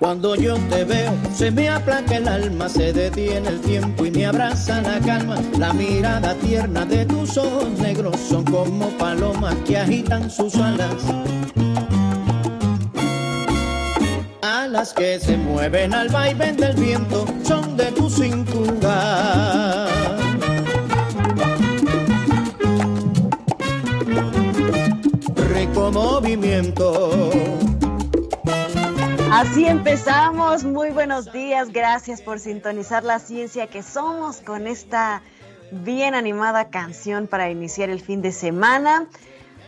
Cuando yo te veo, se me aplaca el alma, se detiene el tiempo y me abraza la calma. La mirada tierna de tus ojos negros son como palomas que agitan sus alas. Alas que se mueven al vaivén del viento son de tu cintura. Rico movimiento Así empezamos. Muy buenos días. Gracias por sintonizar la ciencia que somos con esta bien animada canción para iniciar el fin de semana.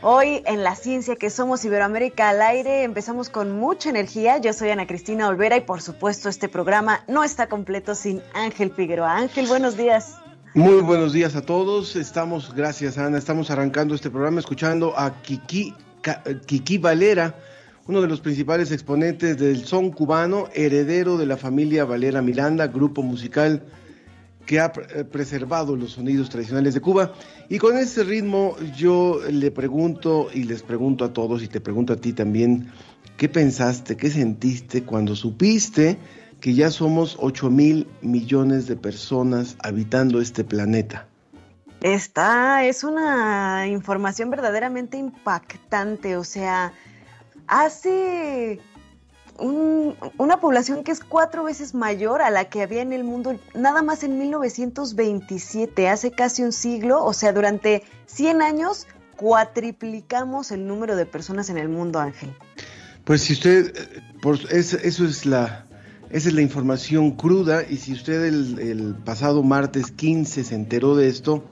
Hoy en la ciencia que somos Iberoamérica al aire empezamos con mucha energía. Yo soy Ana Cristina Olvera y por supuesto este programa no está completo sin Ángel Figueroa. Ángel, buenos días. Muy buenos días a todos. Estamos, gracias Ana, estamos arrancando este programa escuchando a Kiki, Kiki Valera uno de los principales exponentes del son cubano, heredero de la familia Valera Miranda, grupo musical que ha eh, preservado los sonidos tradicionales de Cuba. Y con ese ritmo yo le pregunto y les pregunto a todos y te pregunto a ti también, ¿qué pensaste, qué sentiste cuando supiste que ya somos 8 mil millones de personas habitando este planeta? Esta es una información verdaderamente impactante, o sea, hace una población que es cuatro veces mayor a la que había en el mundo nada más en 1927, hace casi un siglo, o sea, durante 100 años cuatriplicamos el número de personas en el mundo, Ángel. Pues si usted, por, eso es la, esa es la información cruda y si usted el, el pasado martes 15 se enteró de esto,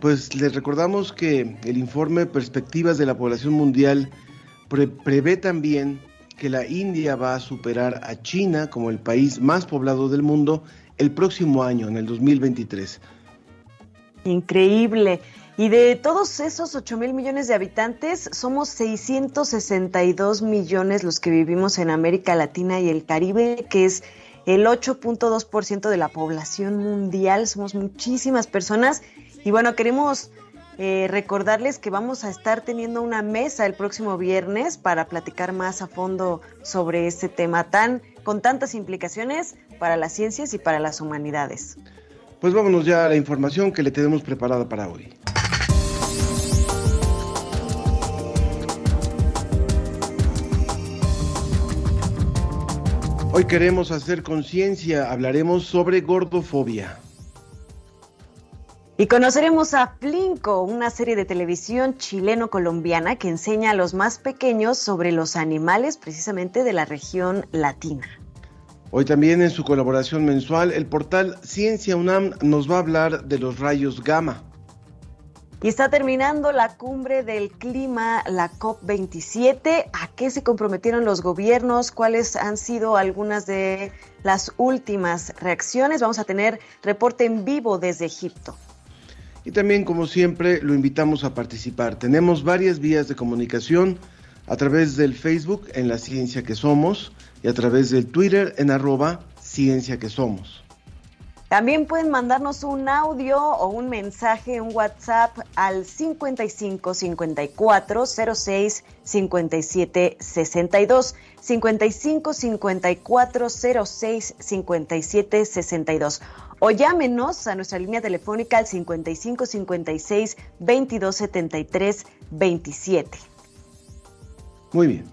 pues les recordamos que el informe Perspectivas de la Población Mundial prevé también que la India va a superar a China como el país más poblado del mundo el próximo año, en el 2023. Increíble. Y de todos esos 8 mil millones de habitantes, somos 662 millones los que vivimos en América Latina y el Caribe, que es el 8.2% de la población mundial. Somos muchísimas personas. Y bueno, queremos eh, recordarles que vamos a estar teniendo una mesa el próximo viernes para platicar más a fondo sobre este tema tan con tantas implicaciones para las ciencias y para las humanidades. Pues vámonos ya a la información que le tenemos preparada para hoy. Hoy queremos hacer conciencia, hablaremos sobre gordofobia. Y conoceremos a Flinco, una serie de televisión chileno-colombiana que enseña a los más pequeños sobre los animales precisamente de la región latina. Hoy también en su colaboración mensual, el portal Ciencia UNAM nos va a hablar de los rayos gamma. Y está terminando la cumbre del clima, la COP27. ¿A qué se comprometieron los gobiernos? ¿Cuáles han sido algunas de las últimas reacciones? Vamos a tener reporte en vivo desde Egipto. Y también, como siempre, lo invitamos a participar. Tenemos varias vías de comunicación a través del Facebook en La Ciencia que Somos y a través del Twitter en arroba Ciencia que Somos. También pueden mandarnos un audio o un mensaje, un WhatsApp al 55 54 06 57 62. 55 54 06 57 62 o llámenos a nuestra línea telefónica al 55 56 22 73 27. Muy bien.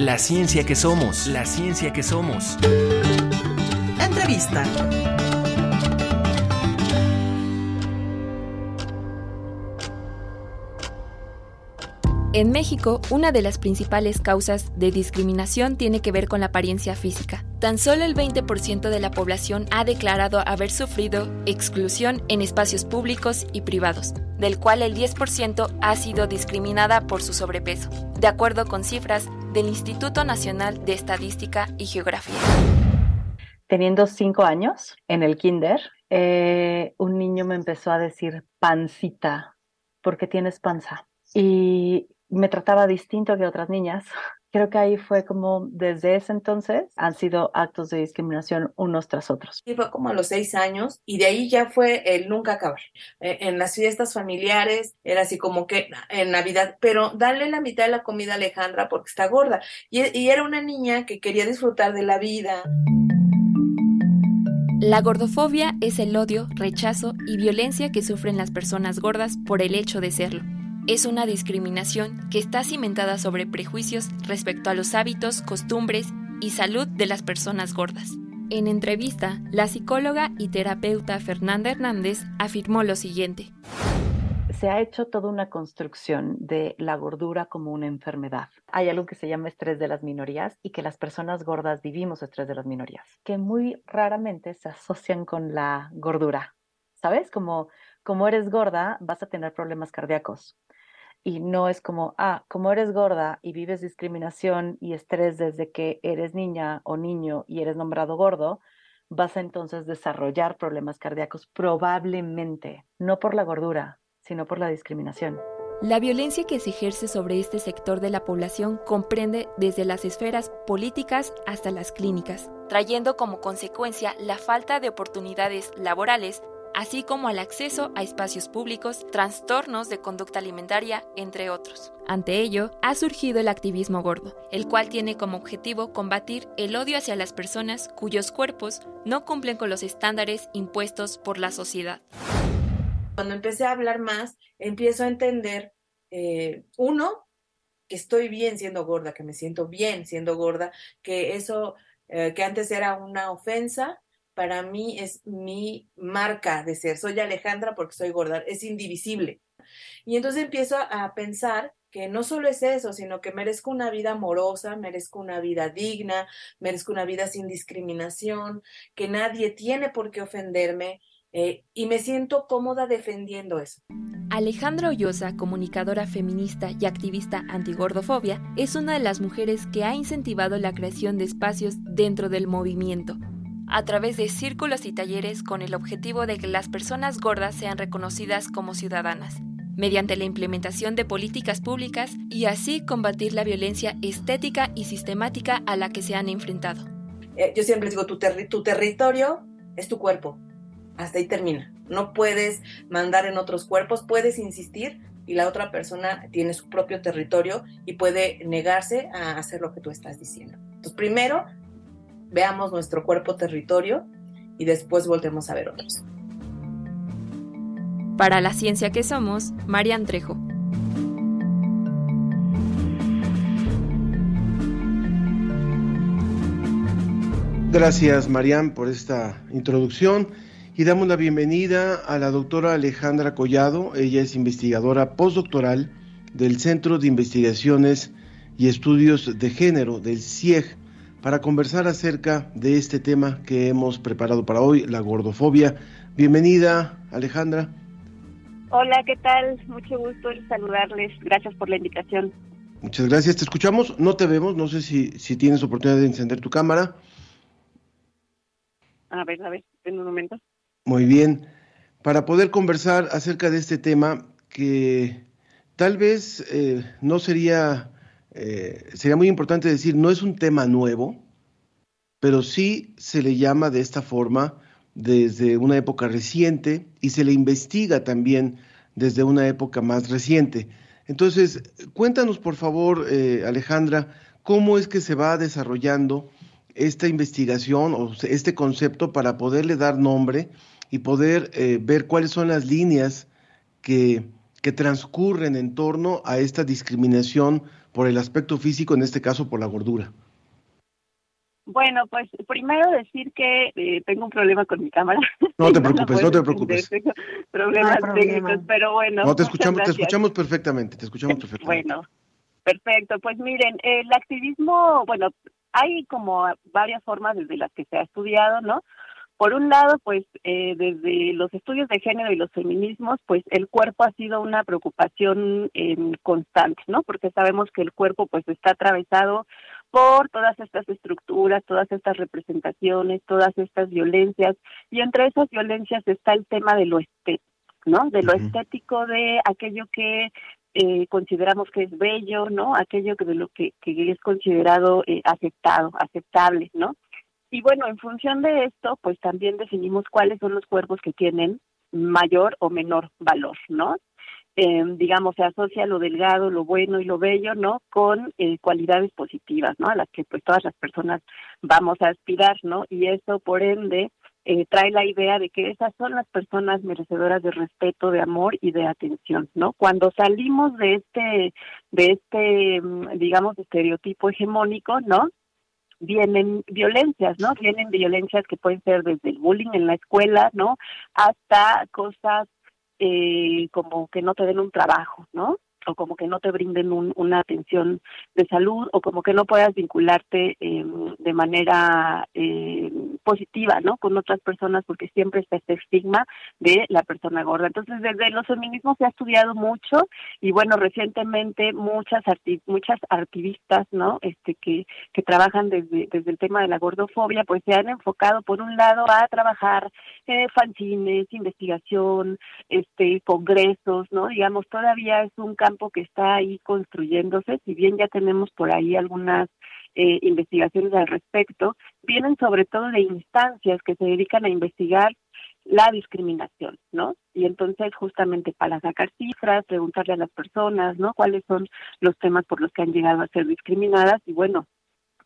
La ciencia que somos, la ciencia que somos. Entrevista. En México, una de las principales causas de discriminación tiene que ver con la apariencia física. Tan solo el 20% de la población ha declarado haber sufrido exclusión en espacios públicos y privados, del cual el 10% ha sido discriminada por su sobrepeso, de acuerdo con cifras del Instituto Nacional de Estadística y Geografía. teniendo cinco años en el kinder, eh, un niño me empezó a decir pancita, porque tienes panza. Y me trataba distinto que otras niñas. Creo que ahí fue como desde ese entonces han sido actos de discriminación unos tras otros. Y fue como a los seis años y de ahí ya fue el nunca acabar. Eh, en las fiestas familiares era así como que en Navidad, pero dale la mitad de la comida a Alejandra porque está gorda. Y, y era una niña que quería disfrutar de la vida. La gordofobia es el odio, rechazo y violencia que sufren las personas gordas por el hecho de serlo es una discriminación que está cimentada sobre prejuicios respecto a los hábitos, costumbres y salud de las personas gordas. En entrevista, la psicóloga y terapeuta Fernanda Hernández afirmó lo siguiente. Se ha hecho toda una construcción de la gordura como una enfermedad. Hay algo que se llama estrés de las minorías y que las personas gordas vivimos estrés de las minorías, que muy raramente se asocian con la gordura. ¿Sabes? Como, como eres gorda, vas a tener problemas cardíacos y no es como, ah, como eres gorda y vives discriminación y estrés desde que eres niña o niño y eres nombrado gordo, vas a entonces desarrollar problemas cardíacos probablemente, no por la gordura, sino por la discriminación. La violencia que se ejerce sobre este sector de la población comprende desde las esferas políticas hasta las clínicas, trayendo como consecuencia la falta de oportunidades laborales así como al acceso a espacios públicos, trastornos de conducta alimentaria, entre otros. Ante ello, ha surgido el activismo gordo, el cual tiene como objetivo combatir el odio hacia las personas cuyos cuerpos no cumplen con los estándares impuestos por la sociedad. Cuando empecé a hablar más, empiezo a entender, eh, uno, que estoy bien siendo gorda, que me siento bien siendo gorda, que eso eh, que antes era una ofensa, para mí es mi marca de ser. Soy Alejandra porque soy gorda, es indivisible. Y entonces empiezo a pensar que no solo es eso, sino que merezco una vida amorosa, merezco una vida digna, merezco una vida sin discriminación, que nadie tiene por qué ofenderme eh, y me siento cómoda defendiendo eso. Alejandra Ollosa, comunicadora feminista y activista antigordofobia, es una de las mujeres que ha incentivado la creación de espacios dentro del movimiento a través de círculos y talleres con el objetivo de que las personas gordas sean reconocidas como ciudadanas, mediante la implementación de políticas públicas y así combatir la violencia estética y sistemática a la que se han enfrentado. Eh, yo siempre digo, tu, tu territorio es tu cuerpo, hasta ahí termina. No puedes mandar en otros cuerpos, puedes insistir y la otra persona tiene su propio territorio y puede negarse a hacer lo que tú estás diciendo. Entonces, primero, veamos nuestro cuerpo territorio y después volvemos a ver otros. Para la ciencia que somos, Marian Trejo. Gracias, Marian, por esta introducción. Y damos la bienvenida a la doctora Alejandra Collado. Ella es investigadora postdoctoral del Centro de Investigaciones y Estudios de Género del CIEG para conversar acerca de este tema que hemos preparado para hoy, la gordofobia. Bienvenida, Alejandra. Hola, ¿qué tal? Mucho gusto saludarles. Gracias por la invitación. Muchas gracias. Te escuchamos, no te vemos. No sé si, si tienes oportunidad de encender tu cámara. A ver, a ver, en un momento. Muy bien. Para poder conversar acerca de este tema que tal vez eh, no sería eh, sería muy importante decir, no es un tema nuevo, pero sí se le llama de esta forma desde una época reciente y se le investiga también desde una época más reciente. Entonces, cuéntanos por favor, eh, Alejandra, cómo es que se va desarrollando esta investigación o este concepto para poderle dar nombre y poder eh, ver cuáles son las líneas que, que transcurren en torno a esta discriminación por el aspecto físico, en este caso por la gordura? Bueno, pues primero decir que eh, tengo un problema con mi cámara. No te preocupes, no, te preocupes. problemas técnicos, pero bueno. No, te escuchamos, te escuchamos perfectamente, te escuchamos perfectamente. Bueno, perfecto. Pues miren, el activismo, bueno, hay como varias formas desde las que se ha estudiado, ¿no? Por un lado, pues eh, desde los estudios de género y los feminismos, pues el cuerpo ha sido una preocupación eh, constante, ¿no? Porque sabemos que el cuerpo pues está atravesado por todas estas estructuras, todas estas representaciones, todas estas violencias, y entre esas violencias está el tema de lo estético, ¿no? De lo estético de aquello que eh, consideramos que es bello, ¿no? Aquello que de lo que, que es considerado eh, aceptado, aceptable, ¿no? Y bueno, en función de esto, pues también definimos cuáles son los cuerpos que tienen mayor o menor valor, ¿no? Eh, digamos, se asocia lo delgado, lo bueno y lo bello, ¿no? Con eh, cualidades positivas, ¿no? A las que pues todas las personas vamos a aspirar, ¿no? Y eso, por ende, eh, trae la idea de que esas son las personas merecedoras de respeto, de amor y de atención, ¿no? Cuando salimos de este, de este, mm, digamos, estereotipo hegemónico, ¿no? Vienen violencias, ¿no? Vienen violencias que pueden ser desde el bullying en la escuela, ¿no? Hasta cosas eh, como que no te den un trabajo, ¿no? O como que no te brinden una atención de salud o como que no puedas vincularte eh, de manera eh, positiva, ¿no? Con otras personas porque siempre está este estigma de la persona gorda. Entonces, desde los feminismos se ha estudiado mucho y bueno, recientemente muchas muchas activistas, ¿no? Este que que trabajan desde desde el tema de la gordofobia, pues se han enfocado por un lado a trabajar eh, fanzines, investigación, este congresos, ¿no? Digamos, todavía es un campo que está ahí construyéndose, si bien ya tenemos por ahí algunas eh, investigaciones al respecto, vienen sobre todo de instancias que se dedican a investigar la discriminación, ¿no? Y entonces justamente para sacar cifras, preguntarle a las personas, ¿no? ¿Cuáles son los temas por los que han llegado a ser discriminadas? Y bueno,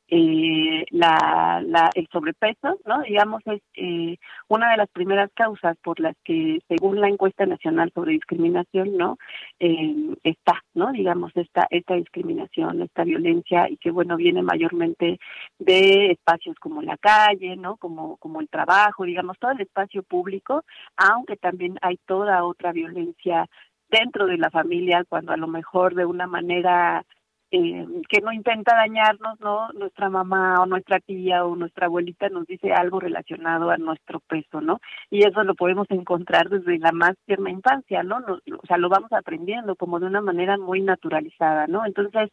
eh, la, la, el sobrepeso, ¿no? Digamos, es eh, una de las primeras causas por las que, según la encuesta nacional sobre discriminación, ¿no? Eh, está, ¿no? Digamos, esta, esta discriminación, esta violencia y que, bueno, viene mayormente de espacios como la calle, ¿no? Como, como el trabajo, digamos, todo el espacio público, aunque también hay toda otra violencia dentro de la familia cuando a lo mejor de una manera eh, que no intenta dañarnos, ¿no? Nuestra mamá o nuestra tía o nuestra abuelita nos dice algo relacionado a nuestro peso, ¿no? Y eso lo podemos encontrar desde la más tierna infancia, ¿no? o sea, lo vamos aprendiendo como de una manera muy naturalizada, ¿no? Entonces,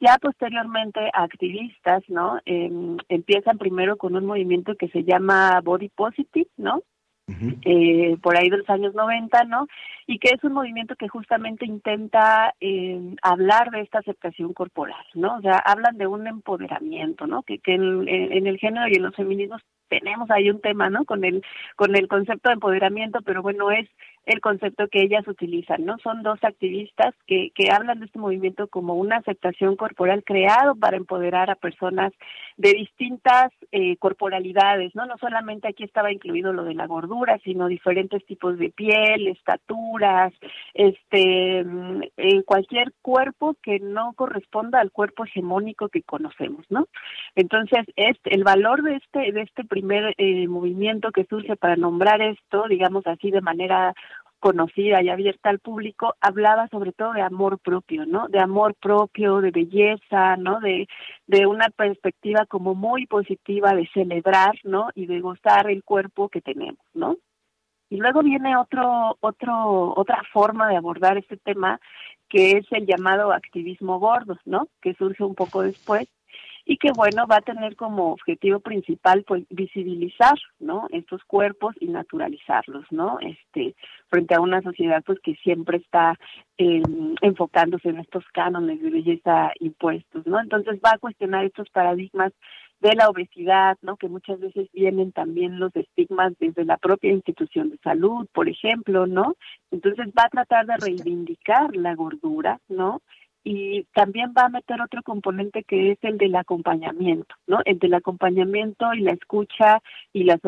ya posteriormente activistas, ¿no? Eh, empiezan primero con un movimiento que se llama Body Positive, ¿no? Eh, por ahí de los años 90, ¿no? Y que es un movimiento que justamente intenta eh, hablar de esta aceptación corporal, ¿no? O sea, hablan de un empoderamiento, ¿no? Que, que en, en el género y en los feminismos tenemos ahí un tema, ¿no? Con el con el concepto de empoderamiento, pero bueno, es el concepto que ellas utilizan, ¿no? Son dos activistas que, que hablan de este movimiento como una aceptación corporal creado para empoderar a personas de distintas eh, corporalidades, ¿no? No solamente aquí estaba incluido lo de la gordura, sino diferentes tipos de piel, estaturas, este, mm, eh, cualquier cuerpo que no corresponda al cuerpo hegemónico que conocemos, ¿no? Entonces, este, el valor de este, de este primer eh, movimiento que surge para nombrar esto, digamos así, de manera conocida y abierta al público, hablaba sobre todo de amor propio, ¿no? De amor propio, de belleza, ¿no? De, de una perspectiva como muy positiva de celebrar, ¿no? Y de gozar el cuerpo que tenemos, ¿no? Y luego viene otro, otro, otra forma de abordar este tema que es el llamado activismo gordo, ¿no? Que surge un poco después y que bueno va a tener como objetivo principal pues visibilizar no estos cuerpos y naturalizarlos no este frente a una sociedad pues que siempre está eh, enfocándose en estos cánones de belleza impuestos no entonces va a cuestionar estos paradigmas de la obesidad, ¿no? Que muchas veces vienen también los estigmas desde la propia institución de salud, por ejemplo, ¿no? Entonces va a tratar de reivindicar la gordura, ¿no? Y también va a meter otro componente que es el del acompañamiento, ¿no? El del acompañamiento y la escucha y la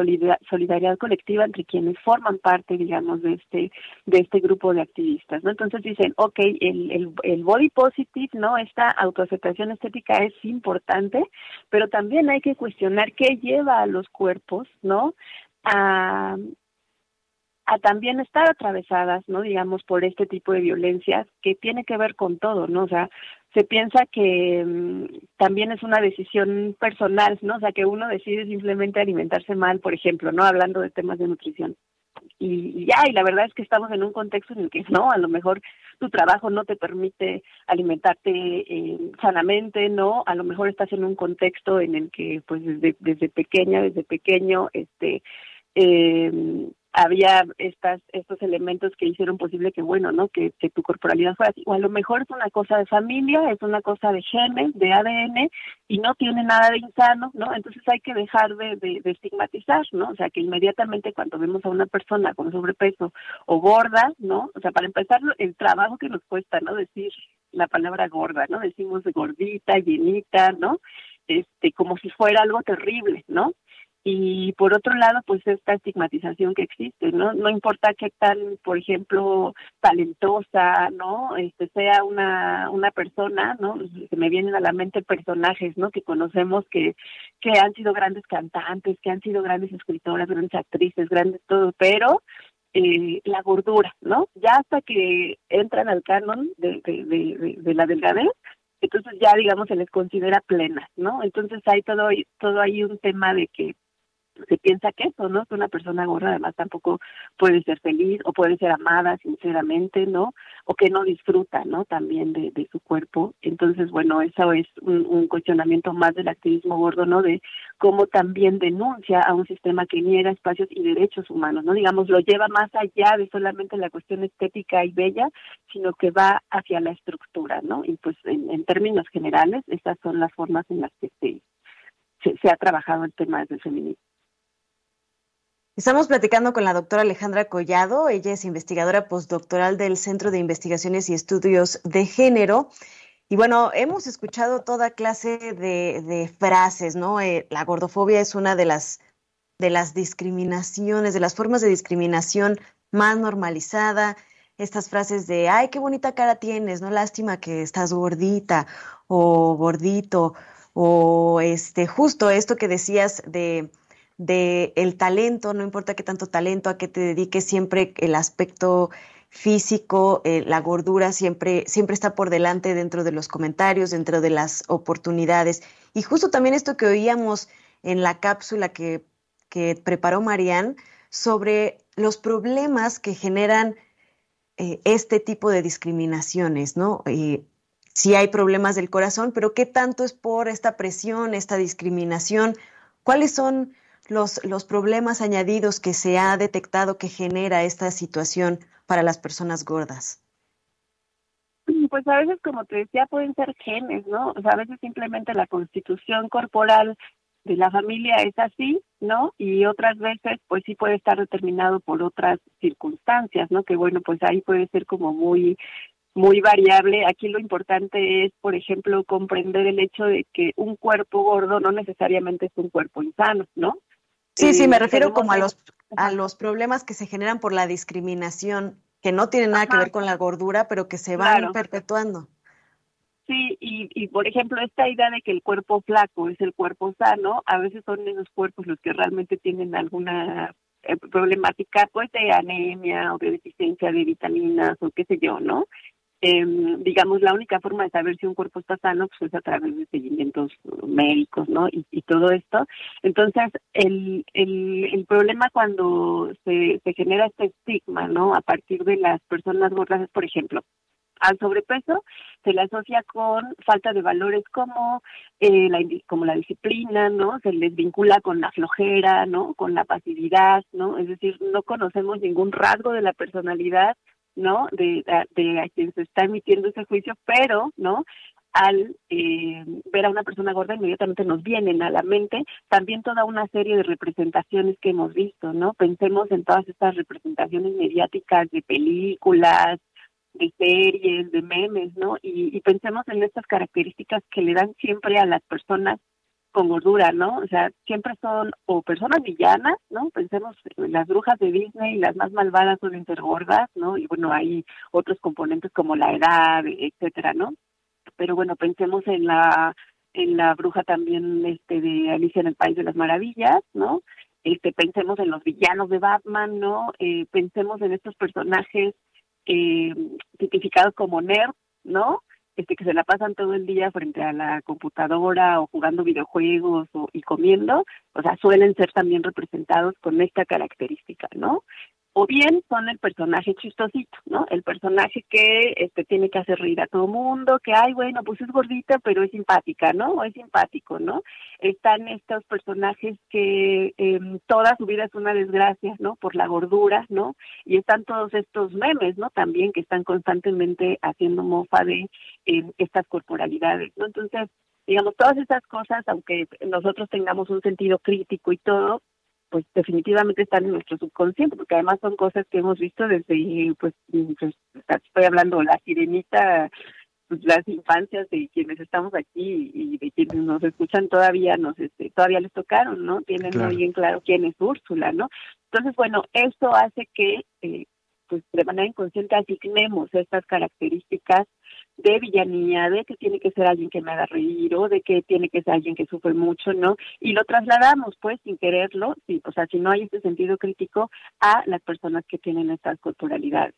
solidaridad colectiva entre quienes forman parte, digamos, de este de este grupo de activistas, ¿no? Entonces dicen, ok, el, el, el body positive, ¿no? Esta autoaceptación estética es importante, pero también hay que cuestionar qué lleva a los cuerpos, ¿no? A, a también estar atravesadas, ¿no? Digamos, por este tipo de violencias que tiene que ver con todo, ¿no? O sea, se piensa que mm, también es una decisión personal, ¿no? O sea, que uno decide simplemente alimentarse mal, por ejemplo, ¿no? Hablando de temas de nutrición. Y, y ya, y la verdad es que estamos en un contexto en el que no, a lo mejor tu trabajo no te permite alimentarte eh, sanamente, ¿no? A lo mejor estás en un contexto en el que, pues, desde, desde pequeña, desde pequeño, este, eh, había estas estos elementos que hicieron posible que bueno no que, que tu corporalidad fuera así. O a lo mejor es una cosa de familia es una cosa de genes de ADN y no tiene nada de insano no entonces hay que dejar de, de, estigmatizar no o sea que inmediatamente cuando vemos a una persona con sobrepeso o gorda no o sea para empezar el trabajo que nos cuesta no decir la palabra gorda no decimos gordita llenita no este como si fuera algo terrible no y por otro lado pues esta estigmatización que existe no no importa qué tan por ejemplo talentosa no este sea una una persona no se me vienen a la mente personajes no que conocemos que que han sido grandes cantantes que han sido grandes escritoras grandes actrices grandes todo pero eh, la gordura no ya hasta que entran al canon de de, de, de la delgadez entonces ya digamos se les considera plena, ¿no? Entonces hay todo todo ahí un tema de que se piensa que eso, ¿no? Que una persona gorda además tampoco puede ser feliz o puede ser amada sinceramente, ¿no? O que no disfruta, ¿no? También de, su cuerpo. Entonces, bueno, eso es un, un, cuestionamiento más del activismo gordo, ¿no? De cómo también denuncia a un sistema que niega espacios y derechos humanos, ¿no? Digamos, lo lleva más allá de solamente la cuestión estética y bella, sino que va hacia la estructura, ¿no? Y pues en, en términos generales, estas son las formas en las que se, se, se ha trabajado el tema del feminismo. Estamos platicando con la doctora Alejandra Collado. Ella es investigadora postdoctoral del Centro de Investigaciones y Estudios de Género. Y bueno, hemos escuchado toda clase de, de frases, ¿no? Eh, la gordofobia es una de las, de las discriminaciones, de las formas de discriminación más normalizada. Estas frases de, ay, qué bonita cara tienes, no lástima que estás gordita o gordito, o este, justo esto que decías de de el talento, no importa qué tanto talento, a qué te dediques, siempre el aspecto físico, eh, la gordura siempre, siempre está por delante dentro de los comentarios, dentro de las oportunidades. Y justo también esto que oíamos en la cápsula que, que preparó Marían sobre los problemas que generan eh, este tipo de discriminaciones, ¿no? Eh, sí hay problemas del corazón, pero ¿qué tanto es por esta presión, esta discriminación? ¿Cuáles son los, los problemas añadidos que se ha detectado que genera esta situación para las personas gordas? Pues a veces, como te decía, pueden ser genes, ¿no? O sea, a veces simplemente la constitución corporal de la familia es así, ¿no? Y otras veces, pues sí puede estar determinado por otras circunstancias, ¿no? Que bueno, pues ahí puede ser como muy muy variable. Aquí lo importante es, por ejemplo, comprender el hecho de que un cuerpo gordo no necesariamente es un cuerpo insano, ¿no? Sí, sí, me refiero como a los, a los problemas que se generan por la discriminación, que no tienen nada que ver con la gordura, pero que se van perpetuando. Sí, y, y por ejemplo, esta idea de que el cuerpo flaco es el cuerpo sano, a veces son esos cuerpos los que realmente tienen alguna eh, problemática, pues de anemia o de deficiencia de vitaminas o qué sé yo, ¿no? Eh, digamos, la única forma de saber si un cuerpo está sano pues, es a través de seguimientos médicos, ¿no? Y, todo esto. Entonces, el, el, el problema cuando se, se genera este estigma, ¿no? A partir de las personas gordas por ejemplo, al sobrepeso se le asocia con falta de valores como eh, la como la disciplina no se les vincula con la flojera no con la pasividad no es decir no conocemos ningún rasgo de la personalidad ¿no? De, de, a quien se está emitiendo ese juicio, pero, ¿no? Al eh, ver a una persona gorda, inmediatamente nos vienen a la mente también toda una serie de representaciones que hemos visto, ¿no? Pensemos en todas estas representaciones mediáticas de películas, de series, de memes, ¿no? Y, y pensemos en estas características que le dan siempre a las personas con gordura, ¿no? O sea, siempre son o personas villanas, ¿no? Pensemos en las brujas de Disney, las más malvadas suelen ser gordas, ¿no? Y bueno, hay otros componentes como la edad, etcétera, ¿no? Pero bueno, pensemos en la en la bruja también este de Alicia en el País de las Maravillas, ¿no? Este pensemos en los villanos de Batman, ¿no? Eh, pensemos en estos personajes eh, tipificados como nerd, ¿no? Este que se la pasan todo el día frente a la computadora o jugando videojuegos o, y comiendo, o sea, suelen ser también representados con esta característica, ¿no? O bien son el personaje chistosito, ¿no? El personaje que este tiene que hacer reír a todo mundo, que ay, bueno, pues es gordita, pero es simpática, ¿no? O es simpático, ¿no? Están estos personajes que eh, toda su vida es una desgracia, ¿no? Por la gordura, ¿no? Y están todos estos memes, ¿no? También que están constantemente haciendo mofa de eh, estas corporalidades, ¿no? Entonces, digamos, todas estas cosas, aunque nosotros tengamos un sentido crítico y todo, pues definitivamente están en nuestro subconsciente, porque además son cosas que hemos visto desde, pues, pues estoy hablando, la sirenita, pues, las infancias de quienes estamos aquí y de quienes nos escuchan todavía nos este, todavía les tocaron, ¿no? Tienen muy bien claro quién es Úrsula, ¿no? Entonces, bueno, esto hace que eh, pues de manera inconsciente asignemos estas características de villanía, de que tiene que ser alguien que me haga reír o de que tiene que ser alguien que sufre mucho, ¿no? Y lo trasladamos, pues, sin quererlo, sí, o sea, si no hay este sentido crítico a las personas que tienen estas corporalidades.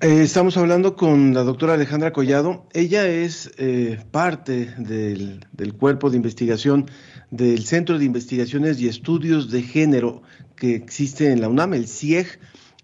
Eh, estamos hablando con la doctora Alejandra Collado. Ella es eh, parte del, del, cuerpo de investigación del Centro de Investigaciones y Estudios de Género que existe en la UNAM, el CIEG,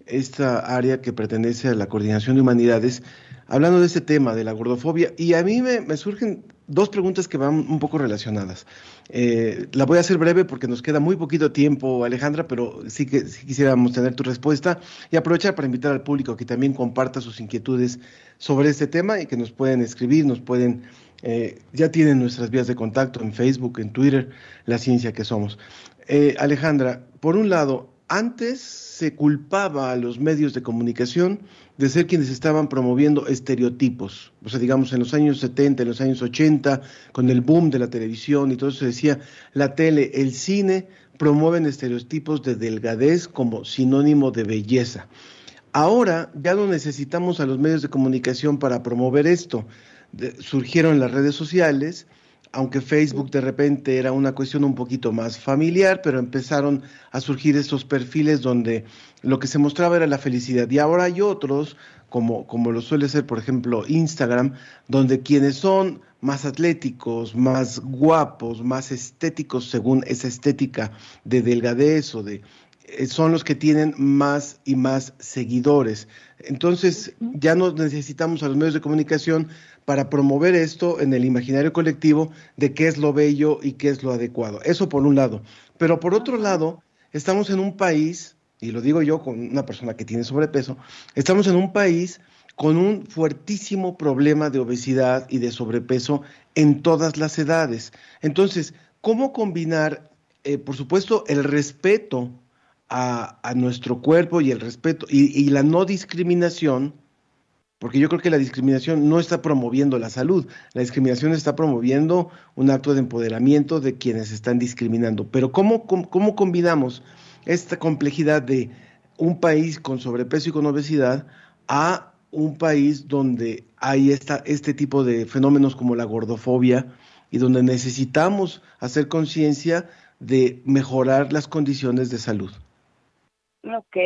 esta área que pertenece a la Coordinación de Humanidades, hablando de este tema, de la gordofobia, y a mí me, surgen dos preguntas que van un poco relacionadas. Eh, la voy a hacer breve porque nos queda muy poquito tiempo, Alejandra, pero sí que quisiéramos tener tu respuesta y aprovechar para invitar al público que también comparta sus inquietudes sobre este tema y que nos pueden escribir, nos pueden, eh, ya tienen nuestras vías de contacto en Facebook, en Twitter, la ciencia que somos. Eh, Alejandra, por un lado, antes se culpaba a los medios de comunicación de ser quienes estaban promoviendo estereotipos. O sea, digamos, en los años 70, en los años 80, con el boom de la televisión y todo eso, se decía, la tele, el cine promueven estereotipos de delgadez como sinónimo de belleza. Ahora ya no necesitamos a los medios de comunicación para promover esto. surgieron las redes sociales, aunque Facebook de repente era una cuestión un poquito más familiar, pero empezaron a surgir estos perfiles donde lo que se mostraba era la felicidad. Y ahora hay otros, como, como lo suele ser, por ejemplo, Instagram, donde quienes son más atléticos, más guapos, más estéticos, según esa estética de delgadez o de eh, son los que tienen más y más seguidores. Entonces, ya no necesitamos a los medios de comunicación para promover esto en el imaginario colectivo de qué es lo bello y qué es lo adecuado. Eso por un lado. Pero por otro lado, estamos en un país, y lo digo yo con una persona que tiene sobrepeso, estamos en un país con un fuertísimo problema de obesidad y de sobrepeso en todas las edades. Entonces, ¿cómo combinar, eh, por supuesto, el respeto a, nuestro cuerpo y el respeto y la no discriminación? Porque yo creo que la discriminación no está promoviendo la salud, la discriminación está promoviendo un acto de empoderamiento de quienes están discriminando. Pero ¿cómo, cómo, combinamos esta complejidad de un país con sobrepeso y con obesidad a un país donde hay esta, este tipo de fenómenos como la gordofobia y donde necesitamos hacer conciencia de mejorar las condiciones de salud? Ok,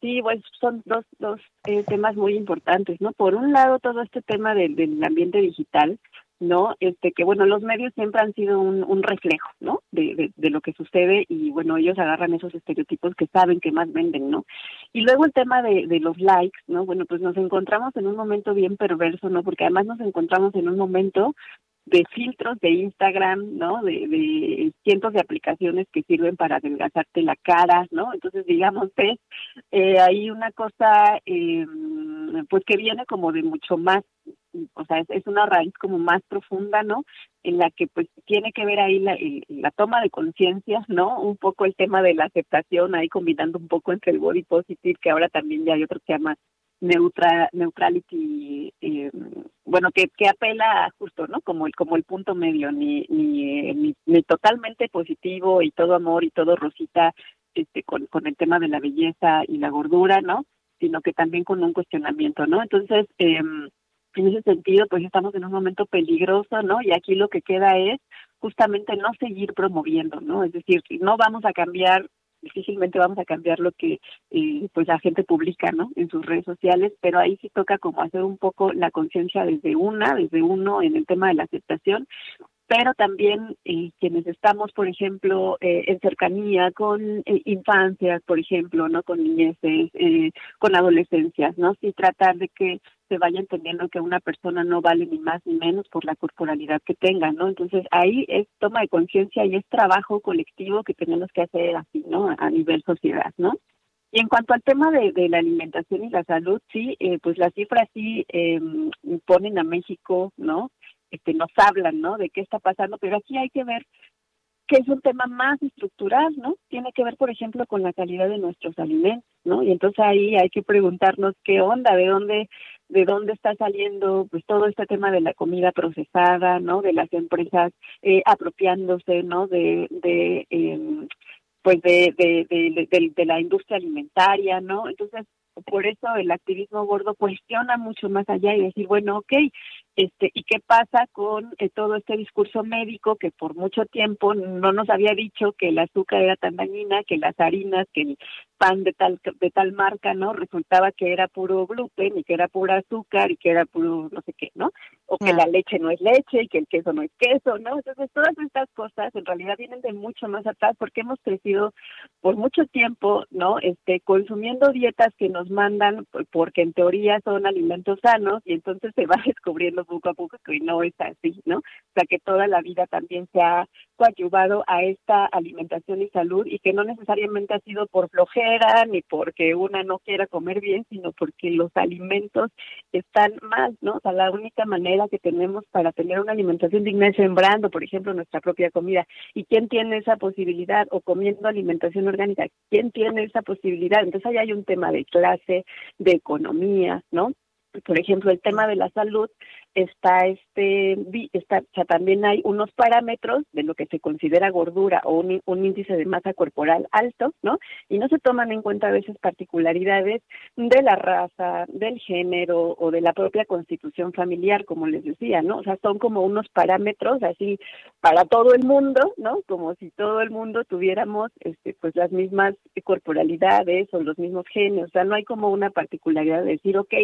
Sí, pues son dos, dos eh, temas muy importantes, ¿no? Por un lado, todo este tema del, del ambiente digital, ¿no? Este que bueno, los medios siempre han sido un, un reflejo, ¿no? De, de, lo que sucede y bueno, ellos agarran esos estereotipos que saben que más venden, ¿no? Y luego el tema de, de los likes, ¿no? Bueno, pues nos encontramos en un momento bien perverso, ¿no? Porque además nos encontramos en un momento de filtros de Instagram, ¿no? De, de, cientos de aplicaciones que sirven para adelgazarte la cara, ¿no? Entonces, digamos, es eh, hay una cosa, eh, pues que viene como de mucho más, o sea, es, una raíz como más profunda, ¿no? En la que pues tiene que ver ahí la, la toma de conciencia, ¿no? Un poco el tema de la aceptación, ahí combinando un poco entre el body positive, que ahora también ya hay otro que se llama neutra, neutrality, eh, bueno, que, que apela justo, ¿no? Como el, como el punto medio, ni, ni, ni, totalmente positivo y todo amor y todo rosita este, con, con el tema de la belleza y la gordura, ¿no? Sino que también con un cuestionamiento, ¿no? Entonces, eh, en ese sentido, pues estamos en un momento peligroso, ¿no? Y aquí lo que queda es justamente no seguir promoviendo, ¿no? Es decir, no vamos a cambiar difícilmente vamos a cambiar lo que eh, pues la gente publica no en sus redes sociales pero ahí sí toca como hacer un poco la conciencia desde una desde uno en el tema de la aceptación pero también eh, quienes estamos, por ejemplo, eh, en cercanía con eh, infancias, por ejemplo, no con niñeces, eh, con adolescencias, ¿no? Sí tratar de que se vaya entendiendo que una persona no vale ni más ni menos por la corporalidad que tenga, ¿no? Entonces ahí es toma de conciencia y es trabajo colectivo que tenemos que hacer así, ¿no? A nivel sociedad, ¿no? Y en cuanto al tema de, la alimentación y la salud, sí, eh, pues las cifras sí eh, ponen a México, ¿no? Este, nos hablan, ¿no? De qué está pasando, pero aquí hay que ver que es un tema más estructural, ¿no? Tiene que ver, por ejemplo, con la calidad de nuestros alimentos, ¿no? Y entonces ahí hay que preguntarnos qué onda, de dónde, de dónde está saliendo, pues todo este tema de la comida procesada, ¿no? De las empresas eh, apropiándose, ¿no? De, de eh, pues de, de, de, la industria alimentaria, ¿no? Entonces, por eso el activismo gordo cuestiona mucho más allá y decir, bueno, ok, este, ¿y qué pasa con eh, todo este discurso médico que por mucho tiempo no nos había dicho que el azúcar era tan dañina, que las harinas, que el pan de tal de tal marca, ¿no? Resultaba que era puro gluten y que era puro azúcar y que era puro no sé qué, ¿no? O que la leche no es leche y que el queso no es queso, ¿no? Entonces todas estas cosas en realidad vienen de mucho más atrás porque hemos crecido por mucho tiempo, ¿no? Este consumiendo dietas que nos mandan porque en teoría son alimentos sanos y entonces se va descubriendo poco a poco que no es así, ¿no? O sea, que toda la vida también se ha coadyuvado a esta alimentación y salud y que no necesariamente ha sido por flojera ni porque una no quiera comer bien, sino porque los alimentos están mal, ¿no? O sea, la única manera que tenemos para tener una alimentación digna es sembrando, por ejemplo, nuestra propia comida. ¿Y quién tiene esa posibilidad? O comiendo alimentación orgánica, ¿quién tiene esa posibilidad? Entonces ahí hay un tema de clase, de economía, ¿no? por ejemplo, el tema de la salud está este está o sea, también hay unos parámetros de lo que se considera gordura o un, un, índice de masa corporal alto, ¿no? Y no se toman en cuenta a veces particularidades de la raza, del género o de la propia constitución familiar, como les decía, ¿no? O sea, son como unos parámetros así para todo el mundo, ¿no? Como si todo el mundo tuviéramos este pues las mismas corporalidades o los mismos genes, o sea, no hay como una particularidad de decir, ok,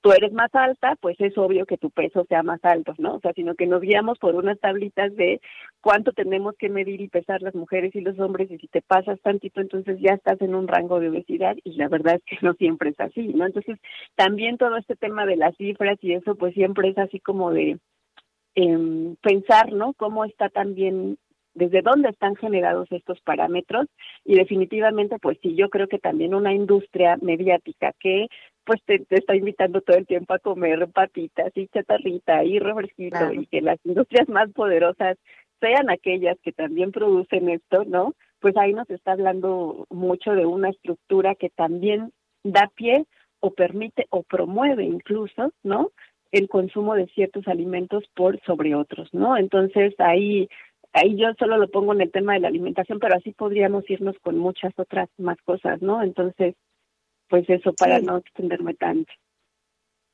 tú eres más alta, pues es obvio que tu peso sea más alto, ¿no? O sea, sino que nos guiamos por unas tablitas de cuánto tenemos que medir y pesar las mujeres y los hombres y si te pasas tantito, entonces ya estás en un rango de obesidad y la verdad es que no siempre es así, ¿no? Entonces, también todo este tema de las cifras y eso, pues siempre es así como de eh, pensar, ¿no? Cómo está también desde dónde están generados estos parámetros y definitivamente pues sí yo creo que también una industria mediática que pues te, te, está invitando todo el tiempo a comer patitas y chatarrita y refresquito claro. y que las industrias más poderosas sean aquellas que también producen esto, ¿no? Pues ahí nos está hablando mucho de una estructura que también da pie o permite o promueve incluso, ¿no? El consumo de ciertos alimentos por sobre otros, ¿no? Entonces ahí ahí yo solo lo pongo en el tema de la alimentación, pero así podríamos irnos con muchas otras más cosas, ¿no? Entonces, pues eso para sí. no extenderme tanto.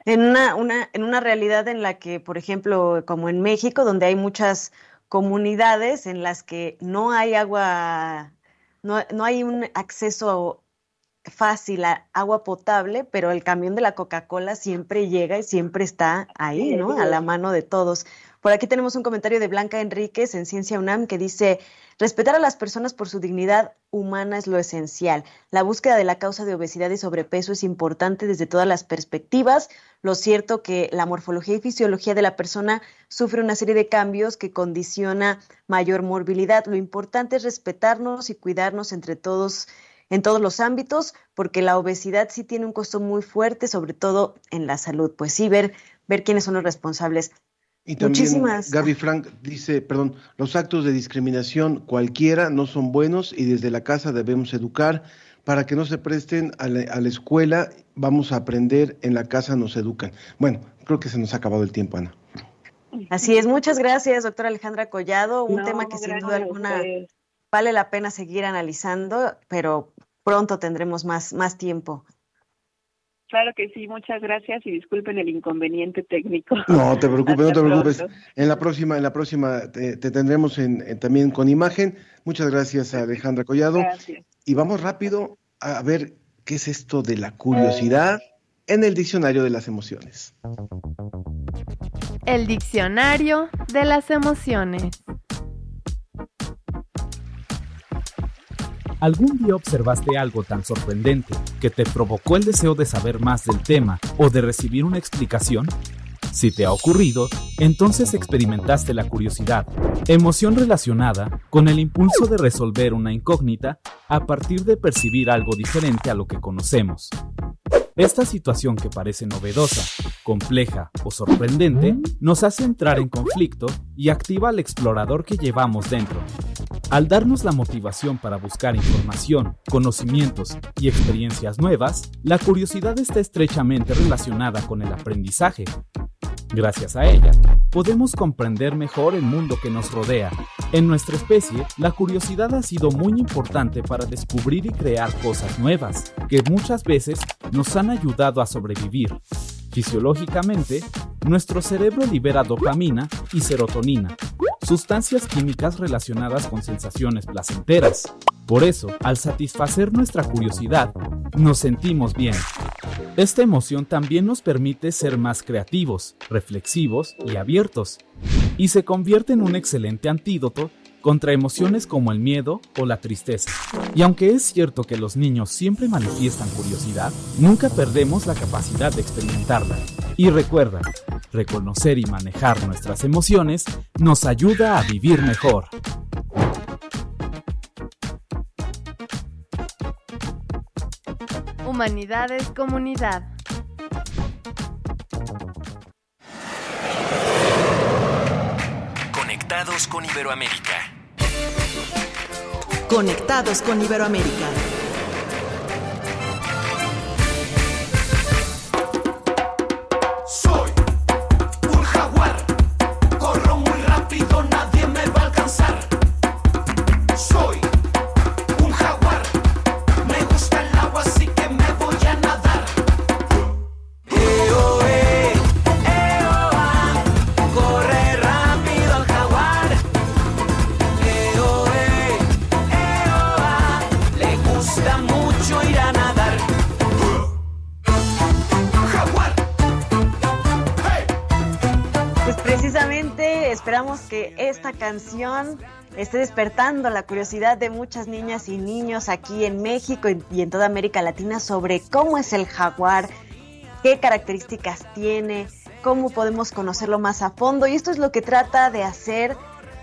En una, una, en una realidad en la que, por ejemplo, como en México, donde hay muchas comunidades en las que no hay agua, no, no hay un acceso fácil a agua potable, pero el camión de la Coca-Cola siempre llega y siempre está ahí, ¿no? A la mano de todos. Por aquí tenemos un comentario de Blanca Enríquez en Ciencia UNAM que dice, respetar a las personas por su dignidad humana es lo esencial. La búsqueda de la causa de obesidad y sobrepeso es importante desde todas las perspectivas. Lo cierto que la morfología y fisiología de la persona sufre una serie de cambios que condiciona mayor morbilidad. Lo importante es respetarnos y cuidarnos entre todos en todos los ámbitos, porque la obesidad sí tiene un costo muy fuerte, sobre todo en la salud. Pues sí, ver, ver quiénes son los responsables. Y también Muchísimas. Gaby Frank dice, perdón, los actos de discriminación cualquiera no son buenos y desde la casa debemos educar para que no se presten a la, a la escuela, vamos a aprender, en la casa nos educan. Bueno, creo que se nos ha acabado el tiempo, Ana. Así es, muchas gracias, doctora Alejandra Collado, un no, tema que sin duda alguna vale la pena seguir analizando, pero pronto tendremos más, más tiempo. Claro que sí, muchas gracias y disculpen el inconveniente técnico. No te preocupes, no te preocupes. En la próxima, en la próxima te, te tendremos en, en, también con imagen. Muchas gracias a Alejandra Collado. Gracias. Y vamos rápido a ver qué es esto de la curiosidad en el diccionario de las emociones. El diccionario de las emociones. ¿Algún día observaste algo tan sorprendente que te provocó el deseo de saber más del tema o de recibir una explicación? Si te ha ocurrido, entonces experimentaste la curiosidad, emoción relacionada con el impulso de resolver una incógnita a partir de percibir algo diferente a lo que conocemos. Esta situación que parece novedosa, compleja o sorprendente nos hace entrar en conflicto y activa al explorador que llevamos dentro. Al darnos la motivación para buscar información, conocimientos y experiencias nuevas, la curiosidad está estrechamente relacionada con el aprendizaje. Gracias a ella, podemos comprender mejor el mundo que nos rodea. En nuestra especie, la curiosidad ha sido muy importante para descubrir y crear cosas nuevas, que muchas veces nos han ayudado a sobrevivir. Fisiológicamente, nuestro cerebro libera dopamina y serotonina, sustancias químicas relacionadas con sensaciones placenteras. Por eso, al satisfacer nuestra curiosidad, nos sentimos bien. Esta emoción también nos permite ser más creativos, reflexivos y abiertos, y se convierte en un excelente antídoto contra emociones como el miedo o la tristeza. Y aunque es cierto que los niños siempre manifiestan curiosidad, nunca perdemos la capacidad de experimentarla. Y recuerda, reconocer y manejar nuestras emociones nos ayuda a vivir mejor. Humanidades Comunidad. Conectados con Iberoamérica. Conectados con Iberoamérica. Canción esté despertando la curiosidad de muchas niñas y niños aquí en México y en toda América Latina sobre cómo es el jaguar, qué características tiene, cómo podemos conocerlo más a fondo. Y esto es lo que trata de hacer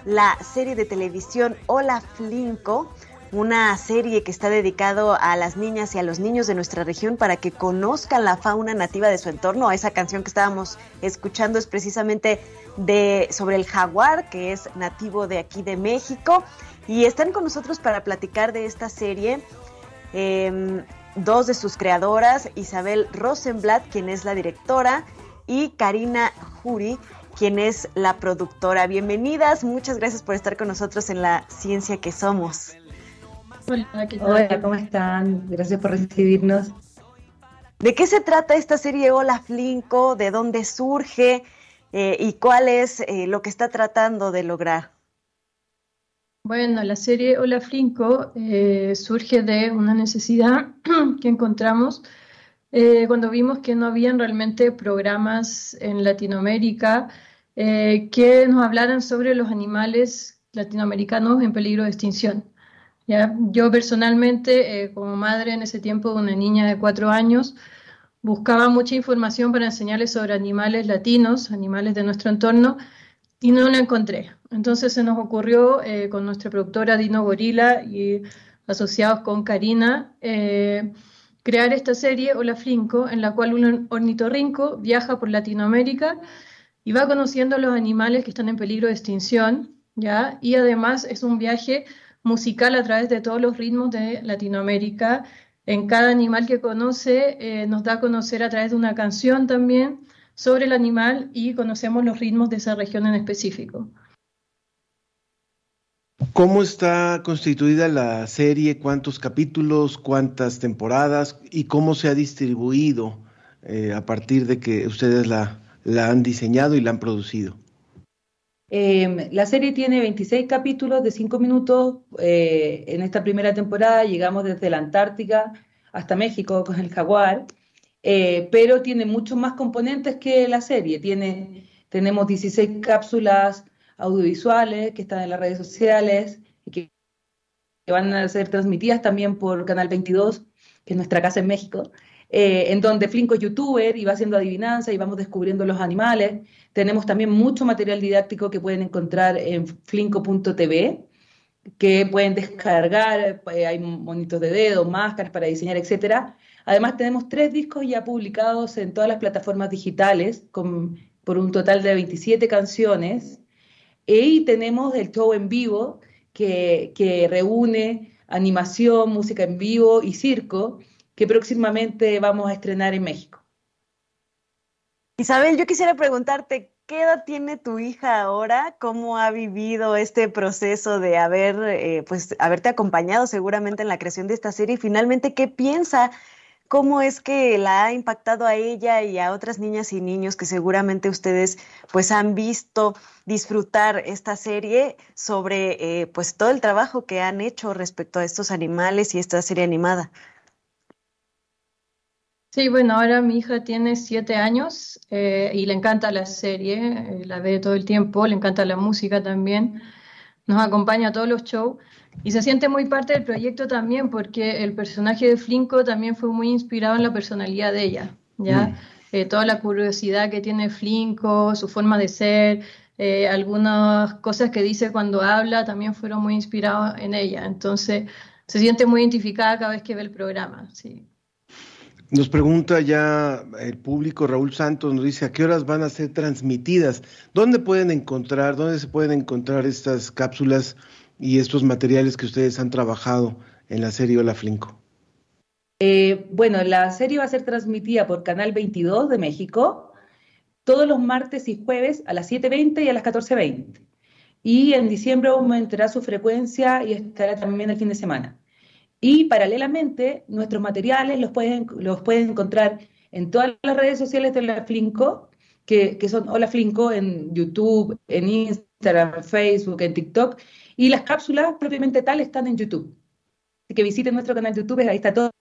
la serie de televisión Hola Flinco, una serie que está dedicado a las niñas y a los niños de nuestra región para que conozcan la fauna nativa de su entorno. Esa canción que estábamos escuchando es precisamente de sobre el jaguar, que es nativo de aquí de México. Y están con nosotros para platicar de esta serie. eh, dos de sus creadoras, Isabel Rosenblatt, quien es la directora, y Karina Juri, quien es la productora. Bienvenidas, muchas gracias por estar con nosotros en la ciencia que somos. Hola, ¿qué tal? Hola, ¿cómo están? Gracias por recibirnos. ¿De qué se trata esta serie Hola Flinco? ¿De dónde surge? Eh, ¿Y cuál es eh, lo que está tratando de lograr? Bueno, la serie Hola Flinco eh, surge de una necesidad que encontramos cuando vimos que no habían realmente programas en Latinoamérica que nos hablaran sobre los animales latinoamericanos en peligro de extinción. Yo personalmente, eh, como madre en ese tiempo de una niña de cuatro años, buscaba mucha información para enseñarles sobre animales latinos, animales de nuestro entorno, y no la encontré. Entonces se nos ocurrió eh, con nuestra productora Dino Gorila y asociados con Karina eh, crear esta serie Hola Flinco, en la cual un ornitorrinco viaja por Latinoamérica y va conociendo los animales que están en peligro de extinción, ¿ya? Y además es un viaje musical a través de todos los ritmos de Latinoamérica. En cada animal que conoce eh, nos da a conocer a través de una canción también sobre el animal y conocemos los ritmos de esa región en específico. ¿Cómo está constituida la serie? ¿Cuántos capítulos? ¿Cuántas temporadas? ¿Y cómo se ha distribuido eh, a partir de que ustedes la, la, han diseñado y la han producido? Eh, la serie tiene 26 capítulos de 5 minutos. Eh, en esta primera temporada llegamos desde la Antártica hasta México con el jaguar. Eh, pero tiene muchos más componentes que la serie. Tiene tenemos 16 cápsulas audiovisuales que están en las redes sociales y que van a ser transmitidas también por Canal 22, que es nuestra casa en México. Eh, en donde Flinco es youtuber y va haciendo adivinanza y vamos descubriendo los animales. Tenemos también mucho material didáctico que pueden encontrar en flinco.tv, que pueden descargar, eh, hay monitos de dedo, máscaras para diseñar, etcétera. Además tenemos tres discos ya publicados en todas las plataformas digitales, con, por un total de 27 canciones. Y tenemos el show en vivo, que, que reúne animación, música en vivo y circo, que próximamente vamos a estrenar en México. Isabel, yo quisiera preguntarte, ¿qué edad tiene tu hija ahora? ¿Cómo ha vivido este proceso de haber, eh, pues, haberte acompañado seguramente en la creación de esta serie? Y finalmente, ¿qué piensa? ¿Cómo es que la ha impactado a ella y a otras niñas y niños que seguramente ustedes pues han visto disfrutar esta serie sobre eh, pues todo el trabajo que han hecho respecto a estos animales y esta serie animada? Sí, bueno, ahora mi hija tiene siete años eh, y le encanta la serie, eh, la ve todo el tiempo, le encanta la música también, nos acompaña a todos los shows y se siente muy parte del proyecto también porque el personaje de Flinko también fue muy inspirado en la personalidad de ella, ¿ya? Mm. Eh, toda la curiosidad que tiene Flinko, su forma de ser, algunas cosas que dice cuando habla también fueron muy inspirados en ella, entonces se siente muy identificada cada vez que ve el programa, sí. Nos pregunta ya el público, Raúl Santos nos dice a qué horas van a ser transmitidas, dónde pueden encontrar, dónde se pueden encontrar estas cápsulas y estos materiales que ustedes han trabajado en la serie Hola Flinco. Eh, bueno, la serie va a ser transmitida por Canal 22 de México todos los martes y jueves a las 7.20 y a las 14.20. Y en diciembre aumentará su frecuencia y estará también el fin de semana. Y paralelamente, nuestros materiales los pueden, los pueden encontrar en todas las redes sociales de la Flinco, que, que son Hola Flinco en YouTube, en Instagram, Facebook, en TikTok, y las cápsulas propiamente tal están en YouTube. Así que visiten nuestro canal de YouTube, ahí está todo.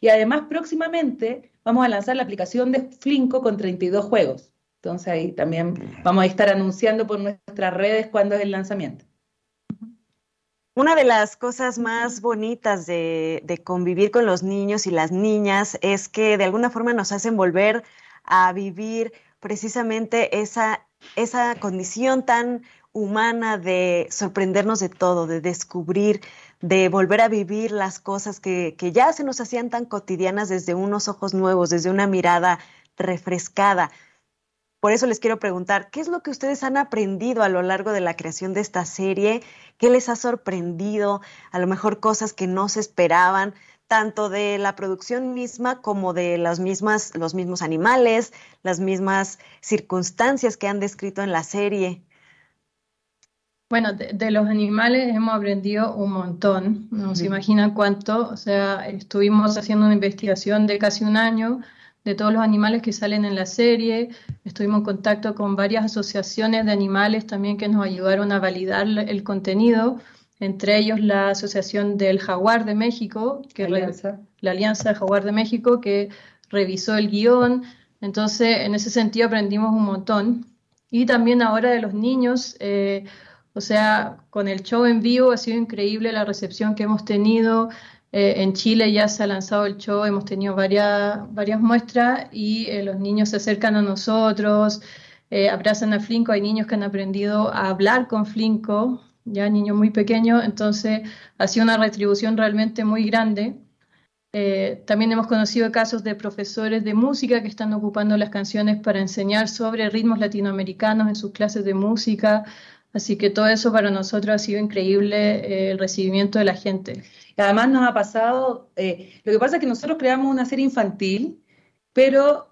Y además, próximamente vamos a lanzar la aplicación de Flinco con 32 juegos. Entonces ahí también vamos a estar anunciando por nuestras redes cuándo es el lanzamiento. Una de las cosas más bonitas de, convivir con los niños y las niñas es que de alguna forma nos hacen volver a vivir precisamente esa, esa condición tan humana de sorprendernos de todo, de descubrir, de volver a vivir las cosas que, que ya se nos hacían tan cotidianas desde unos ojos nuevos, desde una mirada refrescada. Por eso les quiero preguntar, ¿qué es lo que ustedes han aprendido a lo largo de la creación de esta serie? ¿Qué les ha sorprendido? A lo mejor cosas que no se esperaban, tanto de la producción misma como de las mismas, los mismos animales, las mismas circunstancias que han descrito en la serie. Bueno, de, los animales hemos aprendido un montón, no se imaginan cuánto, o sea, estuvimos haciendo una investigación de casi un año de todos los animales que salen en la serie. Estuvimos en contacto con varias asociaciones de animales también que nos ayudaron a validar el contenido, entre ellos la Asociación del Jaguar de México, que Alianza. la Alianza Jaguar de México, que revisó el guion. Entonces, en ese sentido aprendimos un montón. Y también ahora de los niños, eh, o sea, con el show en vivo ha sido increíble la recepción que hemos tenido. Eh, en Chile ya se ha lanzado el show, hemos tenido varias, muestras y eh, los niños se acercan a nosotros, eh, abrazan a Flinco, hay niños que han aprendido a hablar con Flinco, ya niños muy pequeños, entonces ha sido una retribución realmente muy grande. también hemos conocido casos de profesores de música que están ocupando las canciones para enseñar sobre ritmos latinoamericanos en sus clases de música. Así que todo eso para nosotros ha sido increíble el recibimiento de la gente. Además nos ha pasado, eh, lo que pasa es que nosotros creamos una serie infantil, pero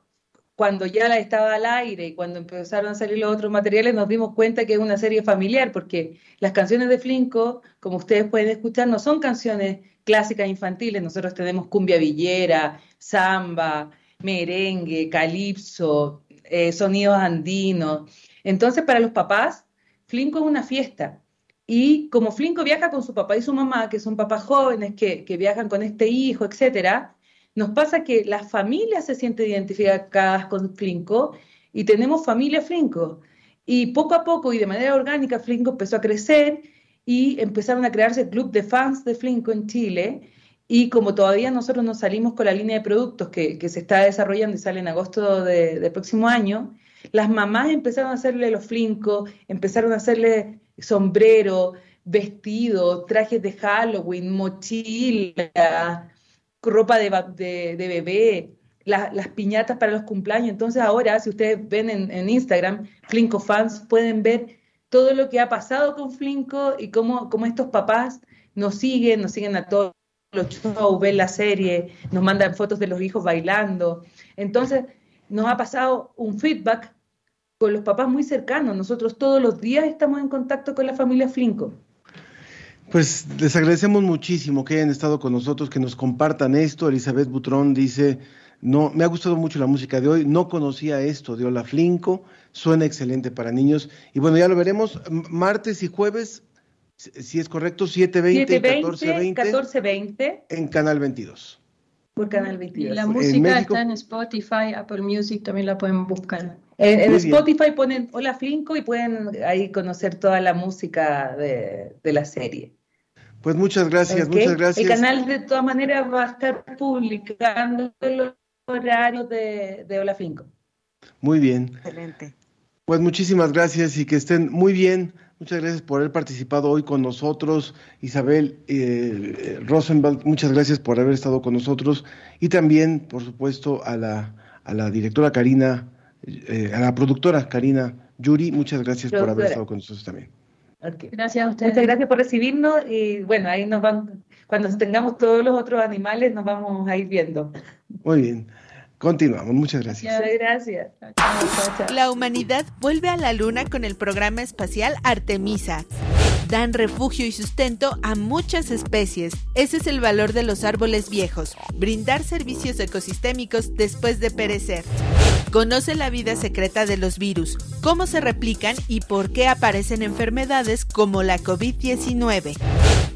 cuando ya la estaba al aire y cuando empezaron a salir los otros materiales nos dimos cuenta que es una serie familiar, porque las canciones de Flinco, como ustedes pueden escuchar, no son canciones clásicas infantiles, nosotros tenemos cumbia villera, samba, merengue, calipso, eh, sonidos andinos. Entonces, para los papás, Flinco es una fiesta. Y como Flinco viaja con su papá y su mamá, que son papás jóvenes que, viajan con este hijo, etcétera, nos pasa que las familias se sienten identificadas con Flinco y tenemos familia Flinco. Y poco a poco y de manera orgánica, Flinco empezó a crecer y empezaron a crearse el club de fans de Flinco en Chile. Y como todavía nosotros nos salimos con la línea de productos que, se está desarrollando y sale en agosto de- del próximo año, las mamás empezaron a hacerle los flincos, empezaron a hacerle sombrero, vestidos, trajes de Halloween, mochila, ropa de, de- de bebé, la- las piñatas para los cumpleaños. Entonces ahora, si ustedes ven en, en Instagram, Flinco Fans, pueden ver todo lo que ha pasado con Flinco y cómo, cómo estos papás nos siguen, nos siguen a todos los shows, ven la serie, nos mandan fotos de los hijos bailando. Entonces, nos ha pasado un feedback con los papás muy cercanos. Nosotros todos los días estamos en contacto con la familia Flinco. Pues les agradecemos muchísimo que hayan estado con nosotros, que nos compartan esto. Elizabeth Butrón dice, no, me ha gustado mucho la música de hoy, no conocía esto de Ola Flinco, suena excelente para niños. Y bueno, ya lo veremos martes y jueves, si es correcto, 7.20 y 720, 14.20 1420 en Canal 22. por Canal Y 22. la En música México- está en Spotify, Apple Music, también la pueden buscar. En. Spotify ponen Hola Flinco y pueden ahí conocer toda la música de, de la serie. Pues muchas gracias, muchas gracias. El canal de todas maneras va a estar publicando los horarios de, de Hola Flinco. Muy bien. Excelente. Pues muchísimas gracias y que estén muy bien. Muchas gracias por haber participado hoy con nosotros. Isabel eh, Rosenwald, muchas gracias por haber estado con nosotros. Y también, por supuesto, a la, a la directora Karina, eh, a la productora Karina Yuri, muchas gracias por haber estado con nosotros también. Gracias a ustedes. Muchas gracias por recibirnos y bueno, ahí nos van, cuando tengamos todos los otros animales, nos vamos a ir viendo. Muy bien. Continuamos. Muchas gracias. Muchas gracias. La humanidad vuelve a la Luna con el programa espacial Artemisa. Dan refugio y sustento a muchas especies. Ese es el valor de los árboles viejos, brindar servicios ecosistémicos después de perecer. Conoce la vida secreta de los virus, cómo se replican y por qué aparecen enfermedades como la COVID-19.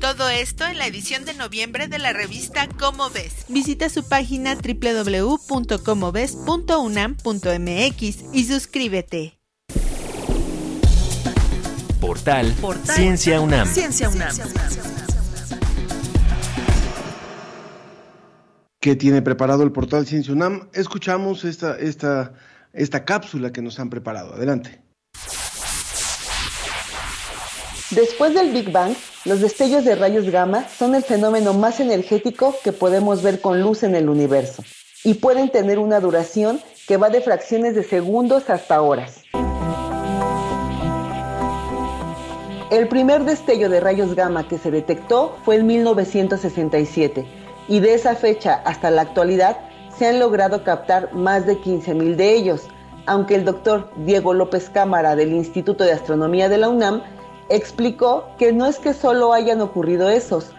Todo esto en la edición de noviembre de la revista Cómo Ves. Visita su página www.comoves.unam.mx y suscríbete. Portal, Portal Ciencia UNAM. Ciencia UNAM. Que tiene preparado el portal Ciencia UNAM. Escuchamos esta, esta, esta cápsula que nos han preparado. Adelante. Después del Big Bang, los destellos de rayos gamma son el fenómeno más energético que podemos ver con luz en el universo y pueden tener una duración que va de fracciones de segundos hasta horas. El primer destello de rayos gamma que se detectó fue en 1967 y de esa fecha hasta la actualidad se han logrado captar más de 15.000 de ellos, aunque el doctor Diego López Cámara del Instituto de Astronomía de la UNAM explicó que no es que solo hayan ocurrido esos,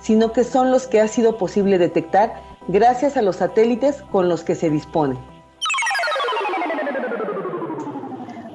sino que son los que ha sido posible detectar gracias a los satélites con los que se dispone.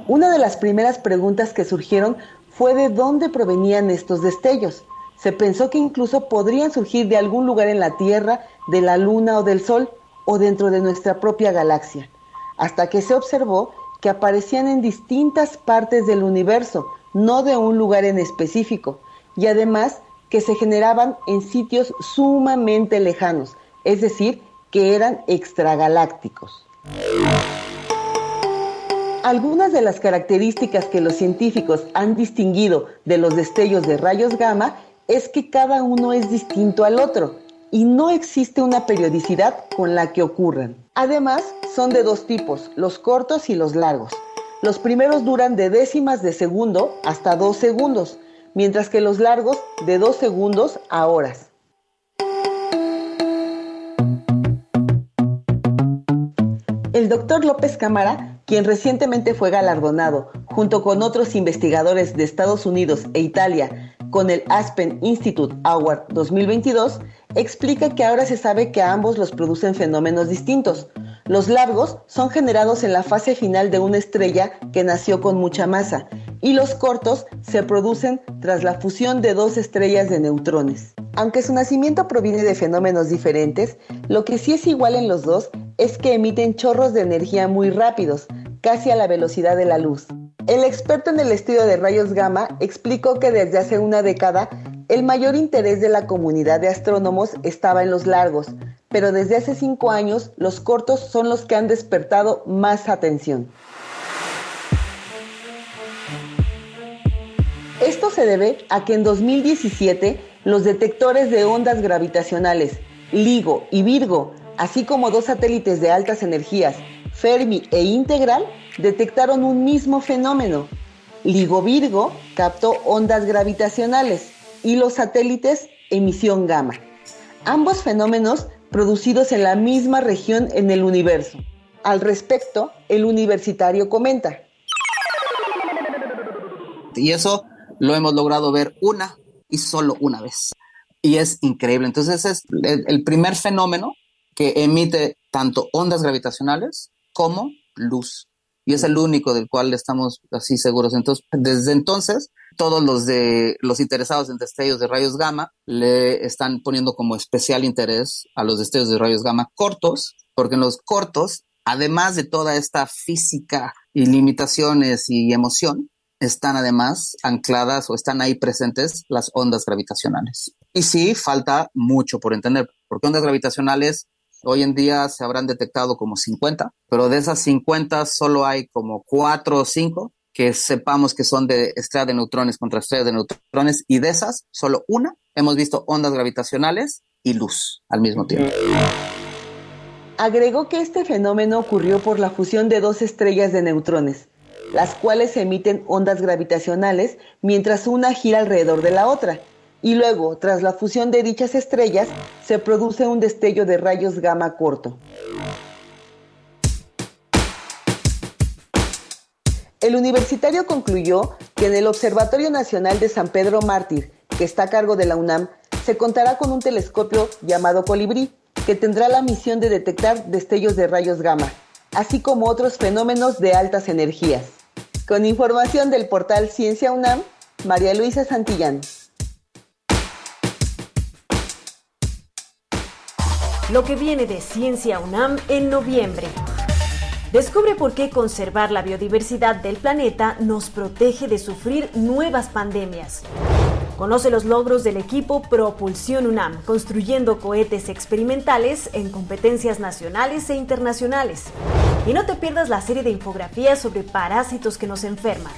Una de las primeras preguntas que surgieron fue de dónde provenían estos destellos. Se pensó que incluso podrían surgir de algún lugar en la Tierra, de la Luna o del Sol, o dentro de nuestra propia galaxia, hasta que se observó que aparecían en distintas partes del universo, no de un lugar en específico, y además que se generaban en sitios sumamente lejanos, es decir, que eran extragalácticos. Algunas de las características que los científicos han distinguido de los destellos de rayos gamma es que cada uno es distinto al otro y no existe una periodicidad con la que ocurran. Además, son de dos tipos, los cortos y los largos. Los primeros duran de décimas de segundo hasta dos segundos, mientras que los largos de dos segundos a horas. El doctor López Cámara, quien recientemente fue galardonado junto con otros investigadores de Estados Unidos e Italia con el Aspen Institute Award 2022, explica que ahora se sabe que ambos los producen fenómenos distintos. Los largos son generados en la fase final de una estrella que nació con mucha masa y los cortos se producen tras la fusión de dos estrellas de neutrones. Aunque su nacimiento proviene de fenómenos diferentes, lo que sí es igual en los dos es que emiten chorros de energía muy rápidos, casi a la velocidad de la luz. El experto en el estudio de rayos gamma explicó que desde hace una década el mayor interés de la comunidad de astrónomos estaba en los largos, pero desde hace cinco años los cortos son los que han despertado más atención. Esto se debe a que en 2017 los detectores de ondas gravitacionales LIGO y Virgo, así como dos satélites de altas energías, Fermi e Integral, detectaron un mismo fenómeno. LIGO Virgo captó ondas gravitacionales y los satélites emisión gamma. Ambos fenómenos producidos en la misma región en el universo. Al respecto, el universitario comenta. Y eso lo hemos logrado ver una y solo una vez. Y es increíble. Entonces es el, primer fenómeno que emite tanto ondas gravitacionales como luz. Y es el único del cual estamos así seguros. Entonces, desde entonces, todos los de los interesados en destellos de rayos gamma le están poniendo como especial interés a los destellos de rayos gamma cortos, porque en los cortos, además de toda esta física y limitaciones y emoción, están además ancladas o están ahí presentes las ondas gravitacionales. Y sí, falta mucho por entender, porque ondas gravitacionales hoy en día se habrán detectado como 50, pero de esas 50 solo hay como 4 o 5 que sepamos que son de estrella de neutrones contra estrellas de neutrones y de esas solo una hemos visto ondas gravitacionales y luz al mismo tiempo. Agregó que este fenómeno ocurrió por la fusión de dos estrellas de neutrones, las cuales emiten ondas gravitacionales mientras una gira alrededor de la otra. Y luego, tras la fusión de dichas estrellas, se produce un destello de rayos gamma corto. El universitario concluyó que en el Observatorio Nacional de San Pedro Mártir, que está a cargo de la UNAM, se contará con un telescopio llamado Colibrí, que tendrá la misión de detectar destellos de rayos gamma, así como otros fenómenos de altas energías. Con información del portal Ciencia UNAM, María Luisa Santillán. Lo que viene de Ciencia UNAM en noviembre. Descubre por qué conservar la biodiversidad del planeta nos protege de sufrir nuevas pandemias. Conoce los logros del equipo Propulsión UNAM, construyendo cohetes experimentales en competencias nacionales e internacionales. Y no te pierdas la serie de infografías sobre parásitos que nos enferman.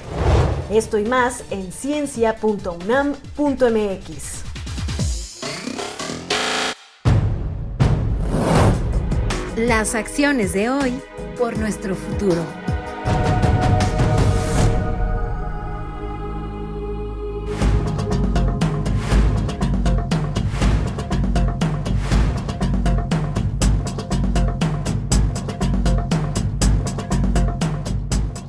Esto y más en ciencia.unam.mx. Las acciones de hoy por nuestro futuro.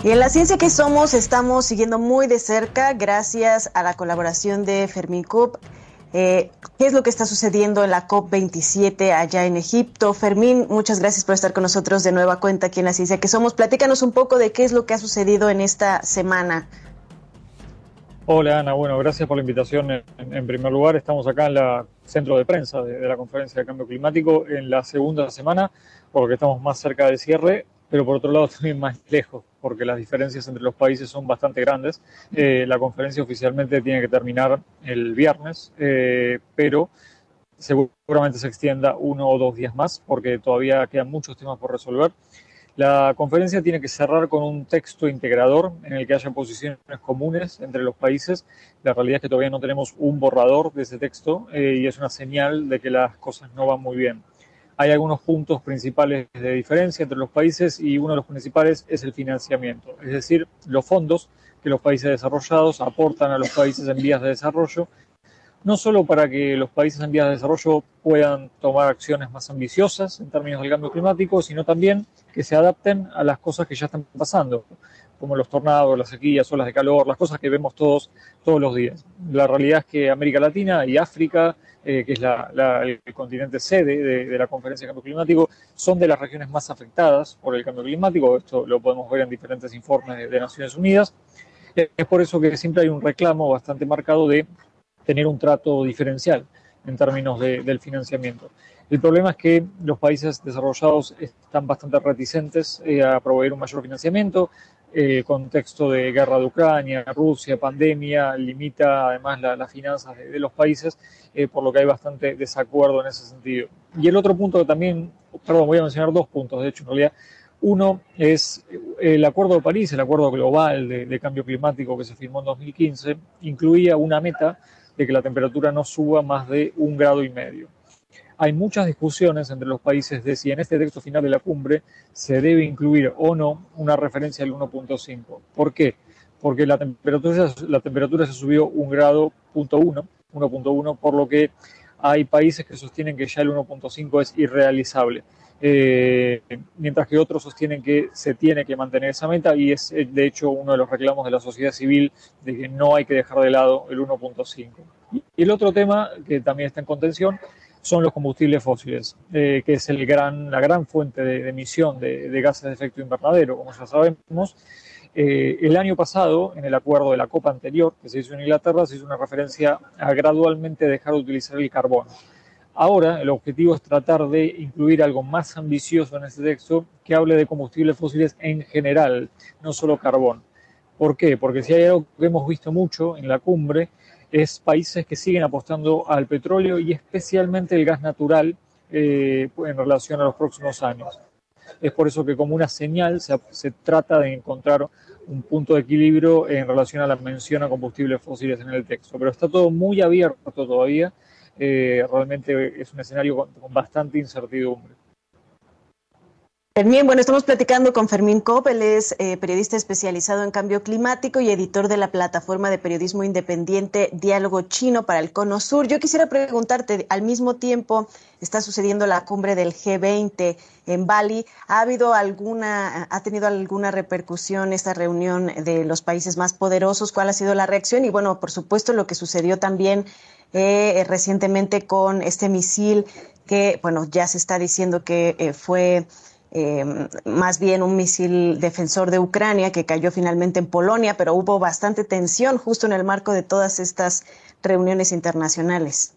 Y en la ciencia que somos estamos siguiendo muy de cerca gracias a la colaboración de Fermín Cup. Eh, ¿Qué es lo que está sucediendo en la COP27 allá en Egipto? Fermín, muchas gracias por estar con nosotros de nueva cuenta aquí en la ciencia que somos. Platícanos un poco de qué es lo que ha sucedido en esta semana. Hola Ana, bueno, gracias por la invitación. En, primer lugar, estamos acá en el centro de prensa de, de la conferencia de cambio climático en la segunda semana, porque estamos más cerca del cierre pero por otro lado también más lejos, porque las diferencias entre los países son bastante grandes. Eh, la conferencia oficialmente tiene que terminar el viernes, eh, pero seguramente se extienda uno o dos días más, porque todavía quedan muchos temas por resolver. La conferencia tiene que cerrar con un texto integrador en el que haya posiciones comunes entre los países. La realidad es que todavía no tenemos un borrador de ese texto eh, y es una señal de que las cosas no van muy bien hay algunos puntos principales de diferencia entre los países y uno de los principales es el financiamiento, es decir, los fondos que los países desarrollados aportan a los países en vías de desarrollo, no solo para que los países en vías de desarrollo puedan tomar acciones más ambiciosas en términos del cambio climático, sino también que se adapten a las cosas que ya están pasando, como los tornados, las sequías, olas de calor, las cosas que vemos todos todos los días. La realidad es que América Latina y África eh, que es el continente sede de, la Conferencia de Cambio Climático, son de las regiones más afectadas por el cambio climático. Esto lo podemos ver en diferentes informes de, Naciones Unidas. Es por eso que siempre hay un reclamo bastante marcado de tener un trato diferencial en términos del financiamiento. El problema es que los países desarrollados están bastante reticentes eh, a proveer un mayor financiamiento. El contexto de guerra de Ucrania, Rusia, pandemia, limita además la- las finanzas de, los países, eh, por lo que hay bastante desacuerdo en ese sentido. Y el otro punto que también, perdón, voy a mencionar dos puntos, de hecho, en realidad. Uno es el Acuerdo de París, el Acuerdo Global de Cambio Climático que se firmó en 2015, incluía una meta de que la temperatura no suba más de un grado y medio. Hay muchas discusiones entre los países de si en este texto final de la cumbre se debe incluir o no una referencia al 1.5. ¿Por qué? Porque la temperatura, la temperatura se subió un grado punto uno, 1.1, por lo que hay países que sostienen que ya el 1.5 es irrealizable, eh, mientras que otros sostienen que se tiene que mantener esa meta y es eh, de hecho uno de los reclamos de la sociedad civil de que no hay que dejar de lado el 1.5. Y el otro tema que también está en contención son los combustibles fósiles, eh, que es el gran, la gran fuente de, emisión de, gases de efecto invernadero, como ya sabemos. Eh, el año pasado, en el acuerdo de la COPA anterior, que se hizo en Inglaterra, se hizo una referencia a gradualmente dejar de utilizar el carbón. Ahora, el objetivo es tratar de incluir algo más ambicioso en este texto que hable de combustibles fósiles en general, no solo carbón. ¿Por qué? Porque si hay algo que hemos visto mucho en la cumbre, es países que siguen apostando al petróleo y especialmente el gas natural eh, en relación a los próximos años. Es por eso que como una señal se, se, trata de encontrar un punto de equilibrio en relación a la mención a combustibles fósiles en el texto. Pero está todo muy abierto todavía. Eh, realmente es un escenario con, con bastante incertidumbre. Fermín, bueno, estamos platicando con Fermín Cop, él es eh, periodista especializado en cambio climático y editor de la plataforma de periodismo independiente Diálogo Chino para el Cono Sur. Yo quisiera preguntarte, al mismo tiempo está sucediendo la cumbre del G20 en Bali, ¿ha habido alguna, ha tenido alguna repercusión esta reunión de los países más poderosos? ¿Cuál ha sido la reacción? Y bueno, por supuesto, lo que sucedió también eh, recientemente con este misil que, bueno, ya se está diciendo que eh, fue eh, más bien un misil defensor de Ucrania que cayó finalmente en Polonia, pero hubo bastante tensión justo en el marco de todas estas reuniones internacionales.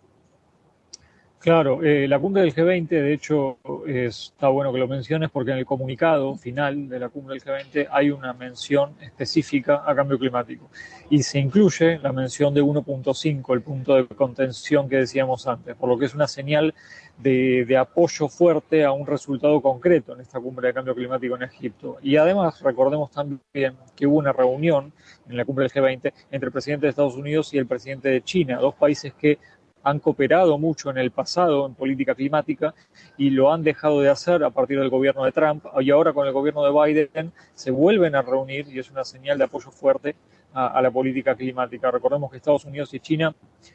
Claro, eh, la cumbre del G20, de hecho, está bueno que lo menciones porque en el comunicado final de la cumbre del G20 hay una mención específica a cambio climático y se incluye la mención de 1.5, el punto de contención que decíamos antes, por lo que es una señal de, de, apoyo fuerte a un resultado concreto en esta cumbre de cambio climático en Egipto. Y además, recordemos también que hubo una reunión en la cumbre del G20 entre el presidente de Estados Unidos y el presidente de China, dos países que han cooperado mucho en el pasado en política climática y lo han dejado de hacer a partir del gobierno de Trump y ahora con el gobierno de Biden se vuelven a reunir y es una señal de apoyo fuerte a, la política climática. Recordemos que Estados Unidos y China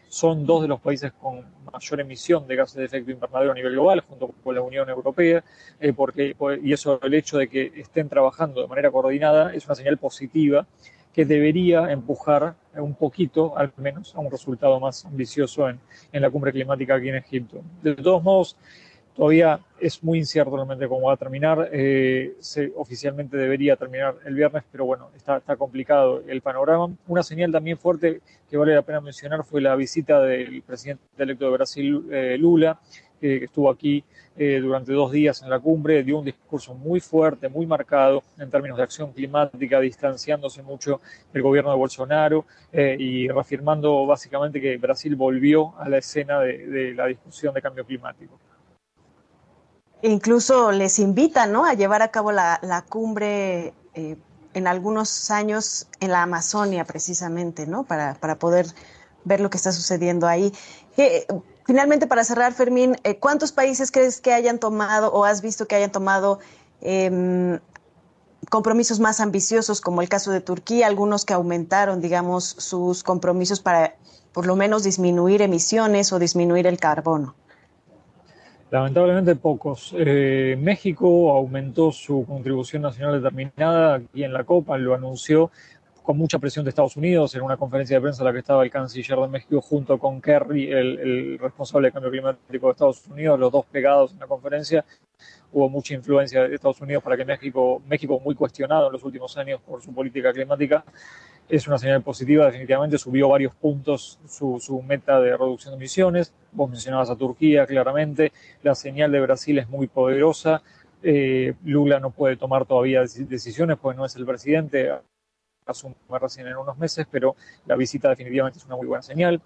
son dos de los países con mayor emisión de gases de efecto invernadero a nivel global, junto con la Unión Europea, eh, porque, y eso el hecho de que estén trabajando de manera coordinada es una señal positiva que debería empujar un poquito, al menos, a un resultado más ambicioso en, en la cumbre climática aquí en Egipto. De todos modos, todavía es muy incierto realmente cómo va a terminar. Eh, se, oficialmente debería terminar el viernes, pero bueno, está, está, complicado el panorama. Una señal también fuerte que vale la pena mencionar fue la visita del presidente electo de Brasil, eh, Lula, que estuvo aquí durante dos días en la cumbre, dio un discurso muy fuerte, muy marcado en términos de acción climática, distanciándose mucho del gobierno de Bolsonaro y reafirmando básicamente que Brasil volvió a la escena de, de la discusión de cambio climático. Incluso les invita ¿no? a llevar a cabo la, la cumbre eh, en algunos años en la Amazonia, precisamente, ¿no? para, para poder ver lo que está sucediendo ahí. Eh, finalmente, para cerrar, Fermín, eh, ¿cuántos países crees que hayan tomado o has visto que hayan tomado eh, compromisos más ambiciosos, como el caso de Turquía, algunos que aumentaron, digamos, sus compromisos para por lo menos disminuir emisiones o disminuir el carbono? Lamentablemente pocos. Eh, México aumentó su contribución nacional determinada aquí en la Copa, lo anunció con mucha presión de Estados Unidos en una conferencia de prensa en la que estaba el canciller de México junto con Kerry, el, responsable de cambio climático de Estados Unidos, los dos pegados en la conferencia. Hubo mucha influencia de Estados Unidos para que México, México muy cuestionado en los últimos años por su política climática, es una señal positiva, definitivamente subió varios puntos su, meta de reducción de emisiones. Vos mencionabas a Turquía claramente, la señal de Brasil es muy poderosa. Eh, Lula no puede tomar todavía decisiones porque no es el presidente, asume recién en unos meses, pero la visita definitivamente es una muy buena señal.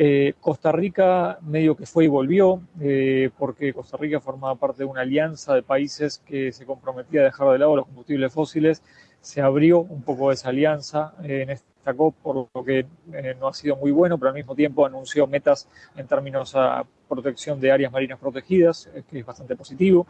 Eh, Costa Rica medio que fue y volvió, eh, porque Costa Rica formaba parte de una alianza de países que se comprometía a dejar de lado los combustibles fósiles. Se abrió un poco esa alianza eh, en esta COP, por lo que no ha sido muy bueno, pero al mismo tiempo anunció metas en términos a protección de áreas marinas protegidas, que es bastante positivo.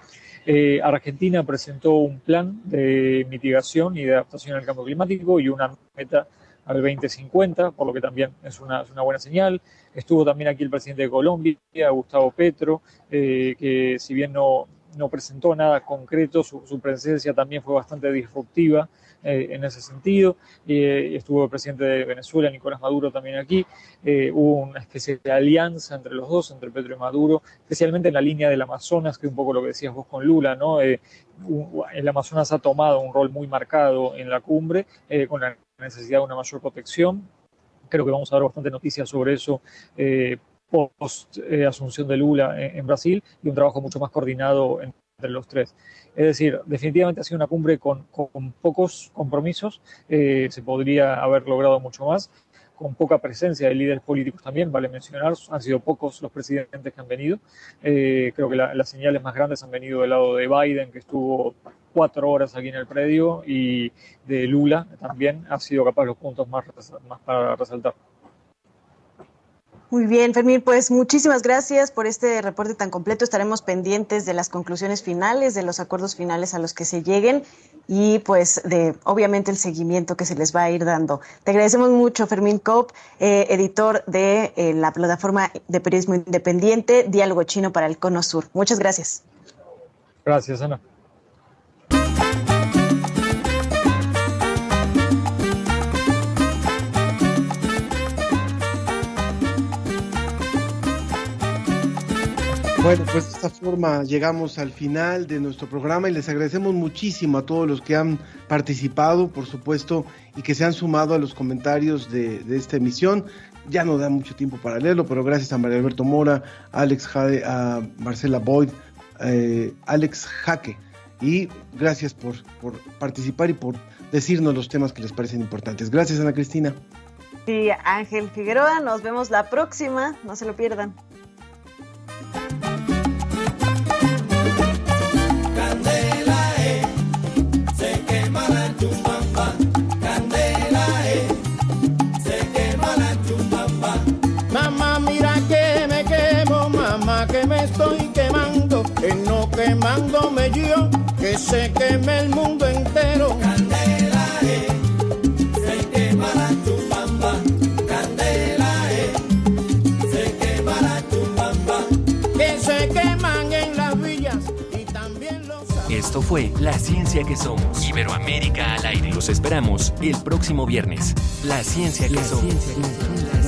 Argentina presentó un plan de mitigación y de adaptación al cambio climático y una meta al 2050, por lo que también es una, buena señal. Estuvo también aquí el presidente de Colombia, Gustavo Petro, eh, que si bien no, no presentó nada concreto, su, presencia también fue bastante disruptiva eh, en ese sentido. Eh, estuvo el presidente de Venezuela, Nicolás Maduro, también aquí. Eh, hubo una especie de alianza entre los dos, entre Petro y Maduro, especialmente en la línea del Amazonas, que es un poco lo que decías vos con Lula, ¿no? el Amazonas ha tomado un rol muy marcado en la cumbre, con la necesidad de una mayor protección. Creo que vamos a dar bastante noticias sobre eso post asunción de Lula en, en, Brasil y un trabajo mucho más coordinado entre los tres. Es decir, definitivamente ha sido una cumbre con, con pocos compromisos, eh, se podría haber logrado mucho más, con poca presencia de líderes políticos también, vale mencionar, han sido pocos los presidentes que han venido. Eh, creo que la, las señales más grandes han venido del lado de Biden, que estuvo cuatro horas aquí en el predio, y de Lula también ha sido capaz los puntos más, más para resaltar. Muy bien, Fermín, pues muchísimas gracias por este reporte tan completo. Estaremos pendientes de las conclusiones finales, de los acuerdos finales a los que se lleguen y pues de obviamente el seguimiento que se les va a ir dando. Te agradecemos mucho, Fermín Cop, eh, editor de eh, la plataforma de periodismo independiente Diálogo Chino para el Cono Sur. Muchas gracias. Gracias, Ana. Bueno, pues de esta forma llegamos al final de nuestro programa y les agradecemos muchísimo a todos los que han participado, por supuesto, y que se han sumado a los comentarios de, de esta emisión. Ya no da mucho tiempo para leerlo, pero gracias a María Alberto Mora, Alex Jade, a Marcela Boyd, eh, Alex Jaque, y gracias por, por participar y por decirnos los temas que les parecen importantes. Gracias, Ana Cristina. Sí, Ángel Figueroa, nos vemos la próxima, no se lo pierdan. No quemándome yo, que se queme el mundo entero. Candela, eh, se quema la chupamba. Candela, eh, se quema la chupamba. Que se queman en las villas y también los... Esto fue La Ciencia que Somos. Iberoamérica al aire. Los esperamos el próximo viernes. La Ciencia que la Somos. Ciencia, la Ciencia que Somos